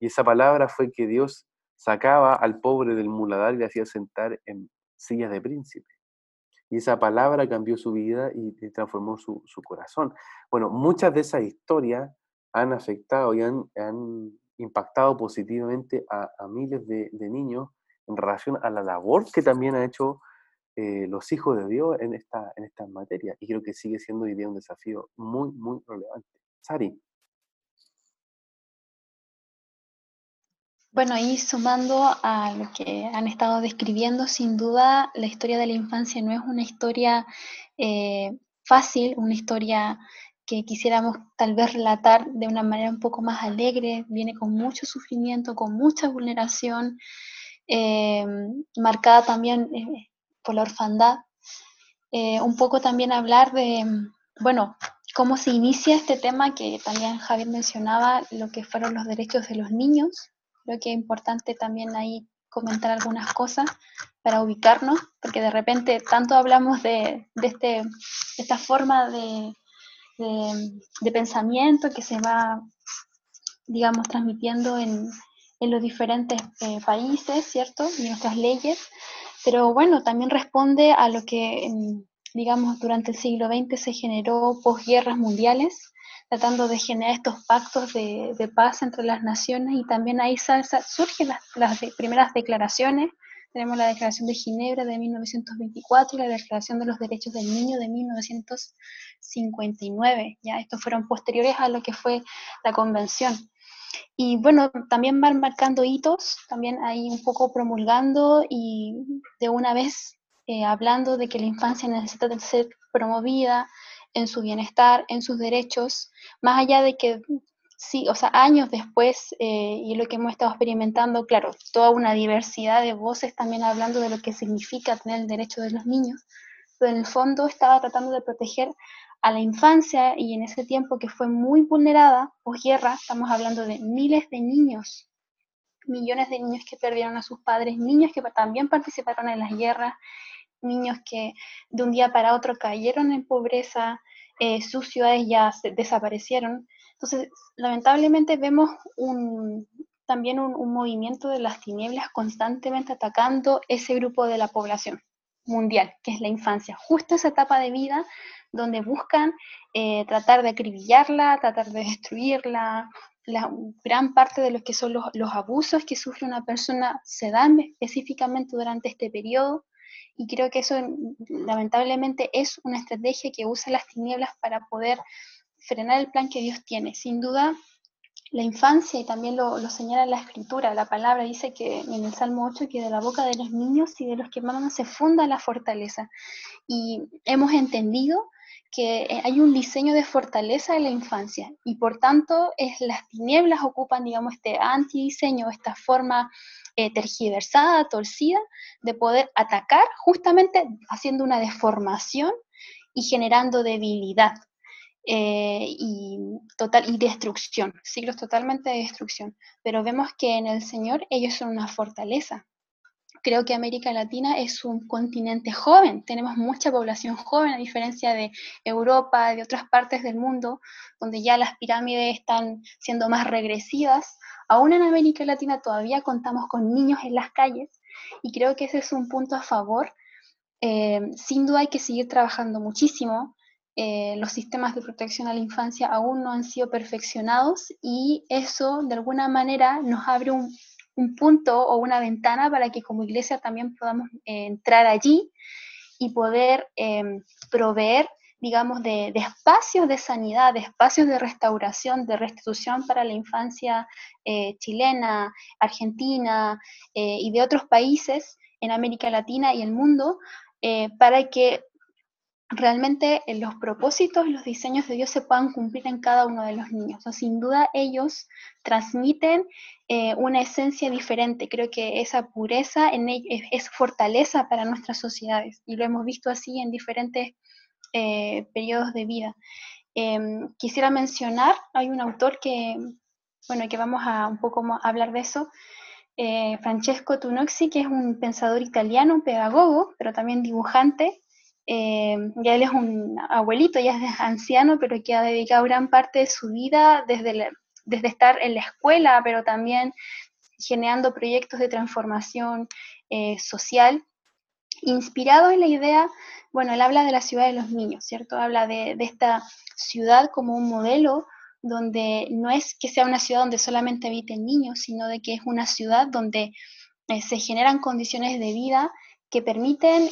Y esa palabra fue que Dios sacaba al pobre del muladar y le hacía sentar en sillas de príncipe. Y esa palabra cambió su vida y, transformó su, corazón. Bueno, muchas de esas historias han afectado y han, impactado positivamente a, miles de, niños en relación a la labor que también han hecho eh, los hijos de Dios en esta, en esta materia. Y creo que sigue siendo hoy día un desafío muy, muy relevante. Sari. Bueno, y sumando a lo que han estado describiendo, sin duda la historia de la infancia no es una historia eh, fácil, una historia que quisiéramos tal vez relatar de una manera un poco más alegre, viene con mucho sufrimiento, con mucha vulneración, eh, marcada también eh, por la orfandad. un poco también hablar de, bueno, cómo se inicia este tema que también Javier mencionaba, lo que fueron los derechos de los niños, Creo que es importante también ahí comentar algunas cosas para ubicarnos, porque de repente tanto hablamos de, este, esta forma de, pensamiento que se va, digamos, transmitiendo en, los diferentes eh, países, ¿cierto? Y nuestras leyes, pero bueno, también responde a lo que, digamos, durante el siglo XX se generó posguerras mundiales, tratando de generar estos pactos de, paz entre las naciones y también ahí surgen las, primeras declaraciones. Tenemos la Declaración de Ginebra de 1924 y la Declaración de los Derechos del Niño de 1959. ¿ya? Estos fueron posteriores a lo que fue la convención. Y bueno, también van marcando hitos, también ahí un poco promulgando y de una vez eh, hablando de que la infancia necesita ser promovida, en su bienestar, en sus derechos, más allá de que sí, o sea, años después, eh, y lo que hemos estado experimentando, claro, toda una diversidad de voces también hablando de lo que significa tener el derecho de los niños, pero en el fondo estaba tratando de proteger a la infancia y en ese tiempo que fue muy vulnerada, posguerra, estamos hablando de miles de niños, millones de niños que perdieron a sus padres, niños que también participaron en las guerras, niños que de un día para otro cayeron en pobreza, eh, sus ciudades ya desaparecieron. Entonces, lamentablemente vemos un, también un, movimiento de las tinieblas constantemente atacando ese grupo de la población mundial, que es la infancia, justo esa etapa de vida donde buscan eh, tratar de acribillarla, tratar de destruirla. La gran parte de lo que son los, los abusos que sufre una persona se dan específicamente durante este periodo y creo que eso lamentablemente es una estrategia que usa las tinieblas para poder frenar el plan que Dios tiene. Sin duda, la infancia, y también lo, señala la escritura, la palabra dice que en el Salmo 8 que de la boca de los niños y de los que maman se funda la fortaleza. Y hemos entendido que eh, hay un diseño de fortaleza en la infancia y por tanto es, las tinieblas ocupan, digamos, este antidiseño, esta forma eh, tergiversada, torcida, de poder atacar justamente haciendo una deformación y generando debilidad eh, y, total, y destrucción, siglos totalmente de destrucción. Pero vemos que en el Señor ellos son una fortaleza. Creo que América Latina es un continente joven, tenemos mucha población joven a diferencia de Europa, de otras partes del mundo, donde ya las pirámides están siendo más regresivas Aún en América Latina todavía contamos con niños en las calles y creo que ese es un punto a favor. Eh, sin duda hay que seguir trabajando muchísimo. Eh, los sistemas de protección a la infancia aún no han sido perfeccionados y eso de alguna manera nos abre un, punto o una ventana para que como iglesia también podamos eh, entrar allí y poder proveer digamos, de, espacios de sanidad, de espacios de restauración, de restitución para la infancia eh, chilena, argentina eh, y de otros países en América Latina y el mundo, para que realmente eh, los propósitos, los diseños de Dios se puedan cumplir en cada uno de los niños. O sin duda ellos transmiten eh, una esencia diferente. Creo que esa pureza en es, fortaleza para nuestras sociedades y lo hemos visto así en diferentes eh, periodos de vida. Em, quisiera mencionar, hay un autor que, bueno, que vamos a un poco hablar de eso, Francesco Tunoxi, que es un pensador italiano, un pedagogo, pero también dibujante, eh, ya él es un abuelito, ya es anciano, pero que ha dedicado gran parte de su vida desde, desde estar en la escuela, pero también generando proyectos de transformación eh, social, inspirado en la idea, bueno, él habla de la ciudad de los niños, ¿cierto? Habla de, esta ciudad como un modelo donde no es que sea una ciudad donde solamente habiten niños, sino de que es una ciudad donde eh, se generan condiciones de vida que permiten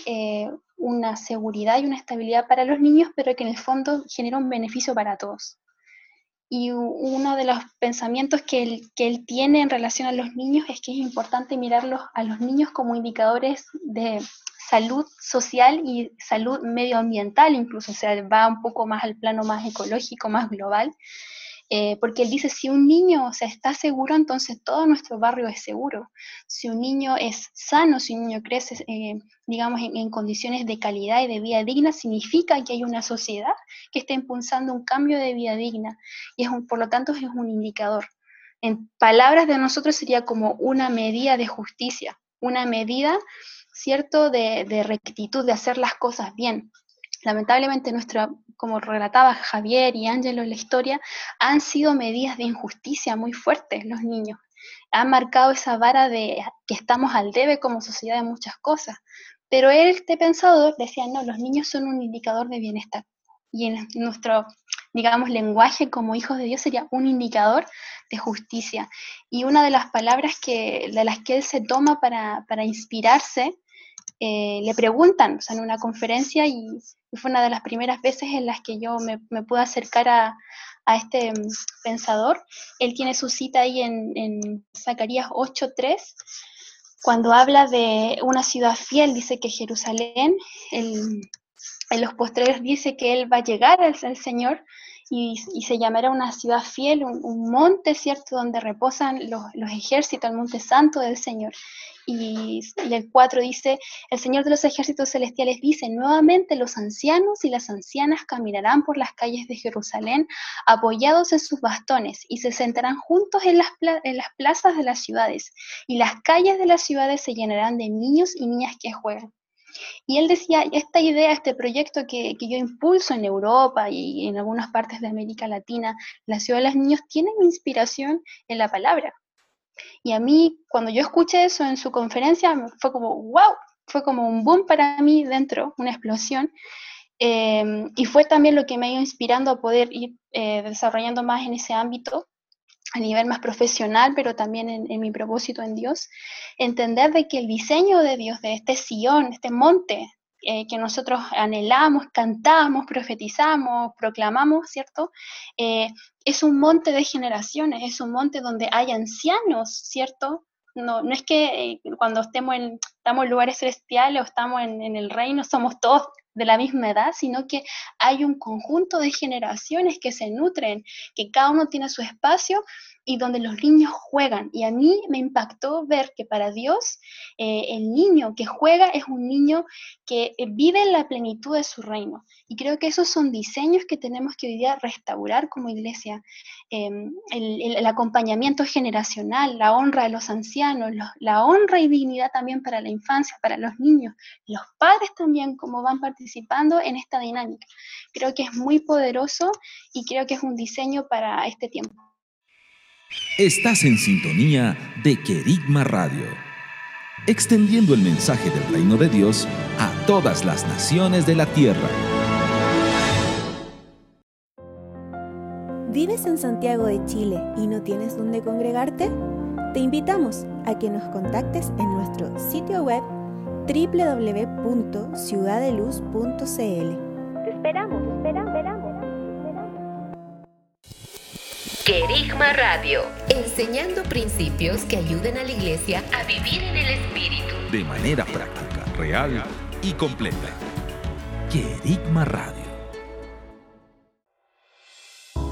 una seguridad y una estabilidad para los niños, pero que en el fondo genera un beneficio para todos. Y uno de los pensamientos que él, que él tiene en relación a los niños es que es importante mirarlos a los niños como indicadores de salud social y salud medioambiental, incluso, o sea, va un poco más al plano más ecológico, más global, eh, porque él dice, si un niño se está seguro, entonces todo nuestro barrio es seguro. Si un niño es sano, si un niño crece, eh, digamos, en, condiciones de calidad y de vida digna, significa que hay una sociedad que está impulsando un cambio de vida digna y es por lo tanto es un indicador. En palabras de nosotros sería como una medida de justicia, una medida, ¿cierto?, de rectitud, de hacer las cosas bien lamentablemente nuestra, como relataba Javier y Ángelo en la historia, han sido medidas de injusticia muy fuertes los niños. Han marcado esa vara de que estamos al debe como sociedad de muchas cosas. Pero este pensador decía, no, los niños son un indicador de bienestar. Y en nuestro, digamos, lenguaje como hijos de Dios sería un indicador de justicia. Y una de las palabras que, de las que él se toma para, para inspirarse eh, le preguntan, o sea, en una conferencia, y, fue una de las primeras veces en las que yo me, pude acercar a, este mm, pensador. Él tiene su cita ahí en, en Zacarías 8.3, cuando habla de una ciudad fiel, dice que Jerusalén, en los posteriores dice que él va a llegar al, Señor y, se llamará una ciudad fiel, un, monte, ¿cierto?, donde reposan los, los, ejércitos, el monte santo del Señor y, el 4 dice, el Señor de los ejércitos celestiales dice, nuevamente los ancianos y las ancianas caminarán por las calles de Jerusalén apoyados en sus bastones y se sentarán juntos en las, en las plazas de las ciudades y las calles de las ciudades se llenarán de niños y niñas que juegan. Y él decía, esta idea, este proyecto que, que, yo impulso en Europa y en algunas partes de América Latina, la ciudad de los niños, tiene inspiración en la palabra. Y a mí, cuando yo escuché eso en su conferencia, fue como, wow, fue como un boom para mí dentro, una explosión. Em, y fue también lo que me ha ido inspirando a poder ir eh, desarrollando más en ese ámbito a nivel más profesional, pero también en, mi propósito en Dios, entender de que el diseño de Dios, de este sillón, este monte, eh, que nosotros anhelamos, cantamos, profetizamos, proclamamos, ¿cierto? Eh, es un monte de generaciones, es un monte donde hay ancianos, ¿cierto? No, no es que eh, cuando estemos en, estamos en lugares celestiales o estamos en, en el reino, somos todos de la misma edad, sino que hay un conjunto de generaciones que se nutren, que cada uno tiene su espacio y donde los niños juegan. Y a mí me impactó ver que para Dios eh, el niño que juega es un niño que eh, vive en la plenitud de su reino. Y creo que esos son diseños que tenemos que hoy día restaurar como iglesia. Em, el, acompañamiento generacional, la honra de los ancianos, la honra y dignidad también para la infancia, para los niños, los padres también, como van participando en esta dinámica. Creo que es muy poderoso y creo que es un diseño para este tiempo. Estás en sintonía de Querigma Radio, extendiendo el mensaje del reino de Dios a todas las naciones de la tierra. ¿Vives en Santiago de Chile y no tienes dónde congregarte? Te invitamos a que nos contactes en nuestro sitio web www.ciudadeluz.cl. Te esperamos, esperamos, esperamos. Querigma Radio, enseñando principios que ayuden a la iglesia a vivir en el Espíritu. De manera práctica, real y completa. Querigma Radio.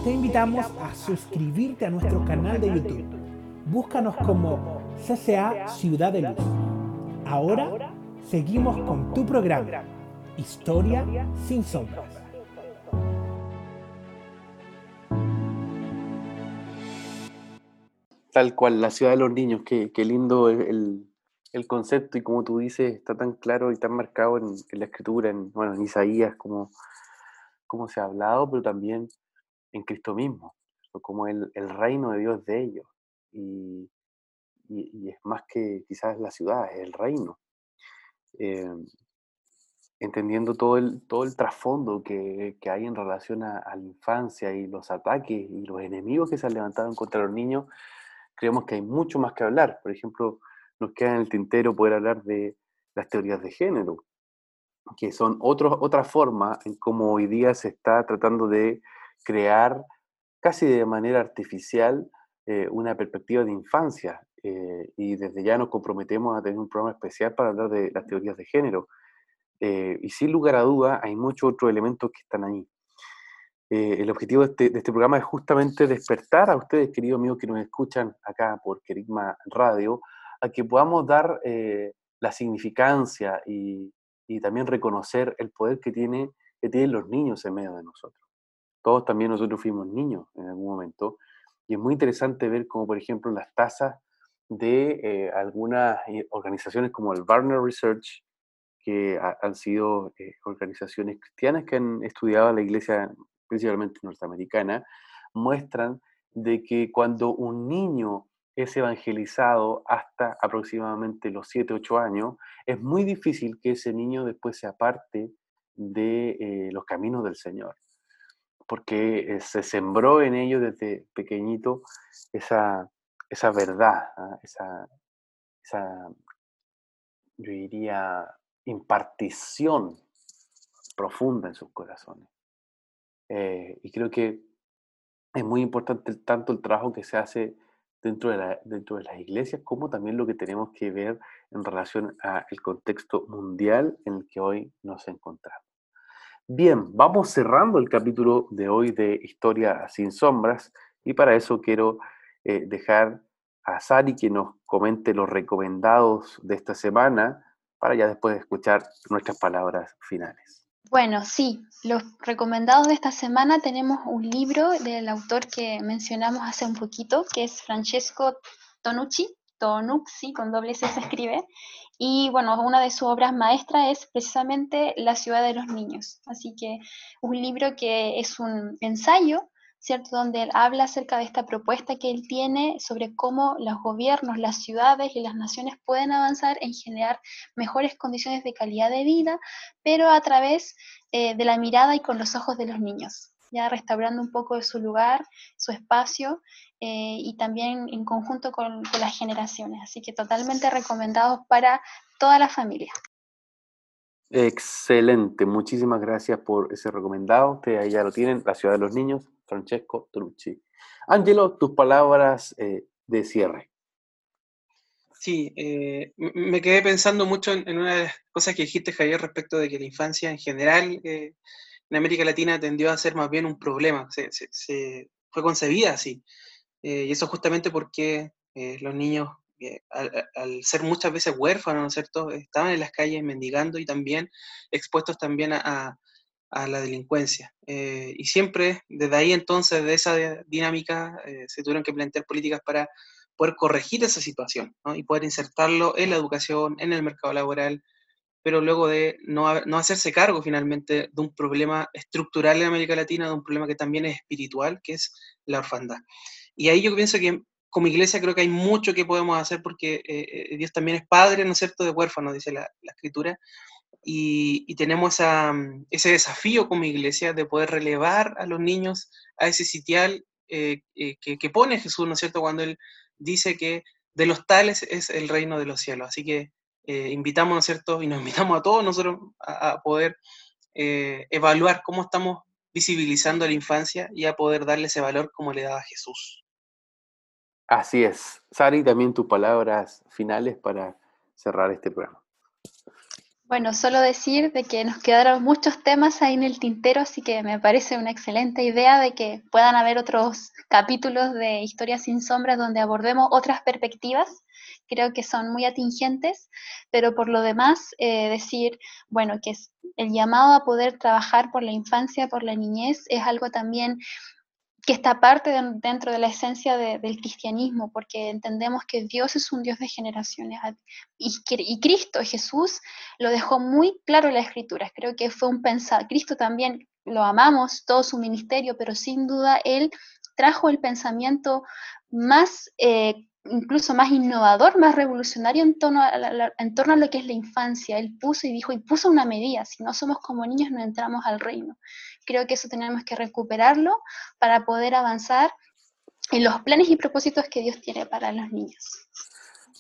Te invitamos a suscribirte a nuestro canal de YouTube. Búscanos como CCA Ciudad de Luz. Ahora seguimos con tu programa, Historia sin sombras. Tal cual, la ciudad de los niños, qué, qué lindo el, el, concepto y como tú dices, está tan claro y tan marcado en, la escritura, en, bueno, en Isaías, como, como se ha hablado, pero también en Cristo mismo, como el, el reino de Dios de ellos. Y, y, es más que quizás la ciudad, es el reino. Eh, entendiendo todo el, todo el trasfondo que, que hay en relación a, la infancia y los ataques y los enemigos que se han levantado contra los niños, creemos que hay mucho más que hablar. Por ejemplo, nos queda en el tintero poder hablar de las teorías de género, que son otra forma en cómo hoy día se está tratando de crear casi de manera artificial eh, una perspectiva de infancia. Eh, y desde ya nos comprometemos a tener un programa especial para hablar de las teorías de género. Eh, y sin lugar a duda hay muchos otros elementos que están ahí. el objetivo de este, de este, programa es justamente despertar a ustedes, queridos amigos que nos escuchan acá por Kerigma Radio, a que podamos dar la significancia y, y, también reconocer el poder que, tiene, que tienen los niños en medio de nosotros. Todos también nosotros fuimos niños en algún momento y es muy interesante ver como, por ejemplo, las tasas de eh, algunas eh, organizaciones como el Barner Research, que han sido eh, organizaciones cristianas que han estudiado la iglesia principalmente norteamericana, muestran de que cuando un niño es evangelizado hasta aproximadamente los 7, 8 años, es muy difícil que ese niño después se aparte de los caminos del Señor porque se sembró en ellos desde pequeñito esa, esa verdad, ¿ah? esa, esa, yo diría, impartición profunda en sus corazones. Eh, y creo que es muy importante tanto el trabajo que se hace dentro de, la, dentro de las iglesias como también lo que tenemos que ver en relación al contexto mundial en el que hoy nos encontramos. Bien, vamos cerrando el capítulo de hoy de Historia sin sombras y para eso quiero eh, dejar a Sari que nos comente los recomendados de esta semana para ya después escuchar nuestras palabras finales. Bueno, sí, los recomendados de esta semana tenemos un libro del autor que mencionamos hace un poquito, que es Francesco Tonucci, Tonucci, con doble C se escribe, y bueno, una de sus obras maestras es precisamente La ciudad de los niños. Así que un libro que es un ensayo, ¿cierto? Donde él habla acerca de esta propuesta que él tiene sobre cómo los gobiernos, las ciudades y las naciones pueden avanzar en generar mejores condiciones de calidad de vida, pero a través eh, de la mirada y con los ojos de los niños ya restaurando un poco de su lugar, su espacio eh, y también en conjunto con, las generaciones. Así que totalmente recomendados para toda la familia. Excelente, muchísimas gracias por ese recomendado. Ustedes ahí ya lo tienen, La Ciudad de los Niños, Francesco Trucci. Angelo, tus palabras eh, de cierre. Sí, eh, me quedé pensando mucho en, una de las cosas que dijiste, Javier, respecto de que la infancia en general en América Latina tendió a ser más bien un problema, se, fue concebida así. Eh, y eso justamente porque eh, los niños, eh, al, ser muchas veces huérfanos, ¿no es cierto?, estaban en las calles mendigando y también expuestos también a, a la delincuencia. y siempre, desde ahí entonces, de esa dinámica, se tuvieron que plantear políticas para poder corregir esa situación ¿no? y poder insertarlo en la educación, en el mercado laboral, pero luego de no, no, hacerse cargo finalmente de un problema estructural en América Latina, de un problema que también es espiritual, que es la orfandad. Y ahí yo pienso que como iglesia creo que hay mucho que podemos hacer porque eh, eh, Dios también es padre, ¿no es cierto?, de huérfanos, dice la, escritura, y, tenemos ese desafío como iglesia de poder relevar a los niños a ese sitial eh, que, pone Jesús, ¿no es cierto?, cuando Él dice que de los tales es el reino de los cielos. Así que invitamos, ¿no es cierto?, y nos invitamos a todos nosotros a, poder evaluar cómo estamos visibilizando a la infancia y a poder darle ese valor como le daba Jesús. Así es. Sari, también tus palabras finales para cerrar este programa. Bueno, solo decir de que nos quedaron muchos temas ahí en el tintero, así que me parece una excelente idea de que puedan haber otros capítulos de Historias sin sombras donde abordemos otras perspectivas. Creo que son muy atingentes, pero por lo demás, eh, decir, bueno, que el llamado a poder trabajar por la infancia, por la niñez, es algo también que está parte dentro de la esencia del cristianismo, porque entendemos que Dios es un Dios de generaciones y, Cristo, Jesús, lo dejó muy claro en las Escrituras. Creo que fue un pensar. Cristo también lo amamos, todo su ministerio, pero sin duda Él trajo el pensamiento más eh, incluso más innovador, más revolucionario en torno, a lo que es la infancia. Él puso y dijo, y puso una medida, si no somos como niños no entramos al reino. Creo que eso tenemos que recuperarlo para poder avanzar en los planes y propósitos que Dios tiene para los niños.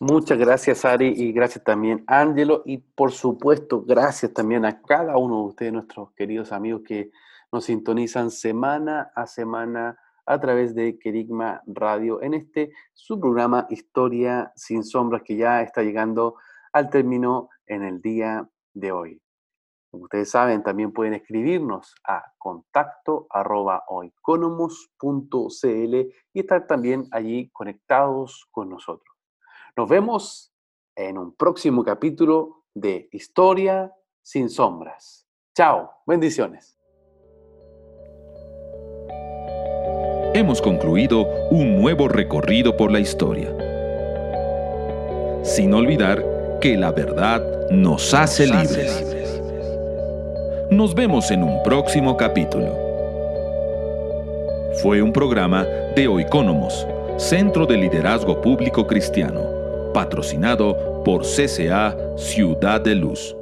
Muchas gracias, Ari, y gracias también, Ángelo, y por supuesto, gracias también a cada uno de ustedes, nuestros queridos amigos que nos sintonizan semana a semana a través de Kerigma Radio en este su programa Historia sin sombras que ya está llegando al término en el día de hoy. Como ustedes saben, también pueden escribirnos a contacto y estar también allí conectados con nosotros. Nos vemos en un próximo capítulo de Historia sin sombras. Chao, bendiciones. Hemos concluido un nuevo recorrido por la historia. Sin olvidar que la verdad nos hace libres. Nos vemos en un próximo capítulo. Fue un programa de Oicónomos, Centro de Liderazgo Público Cristiano, patrocinado por CCA Ciudad de Luz.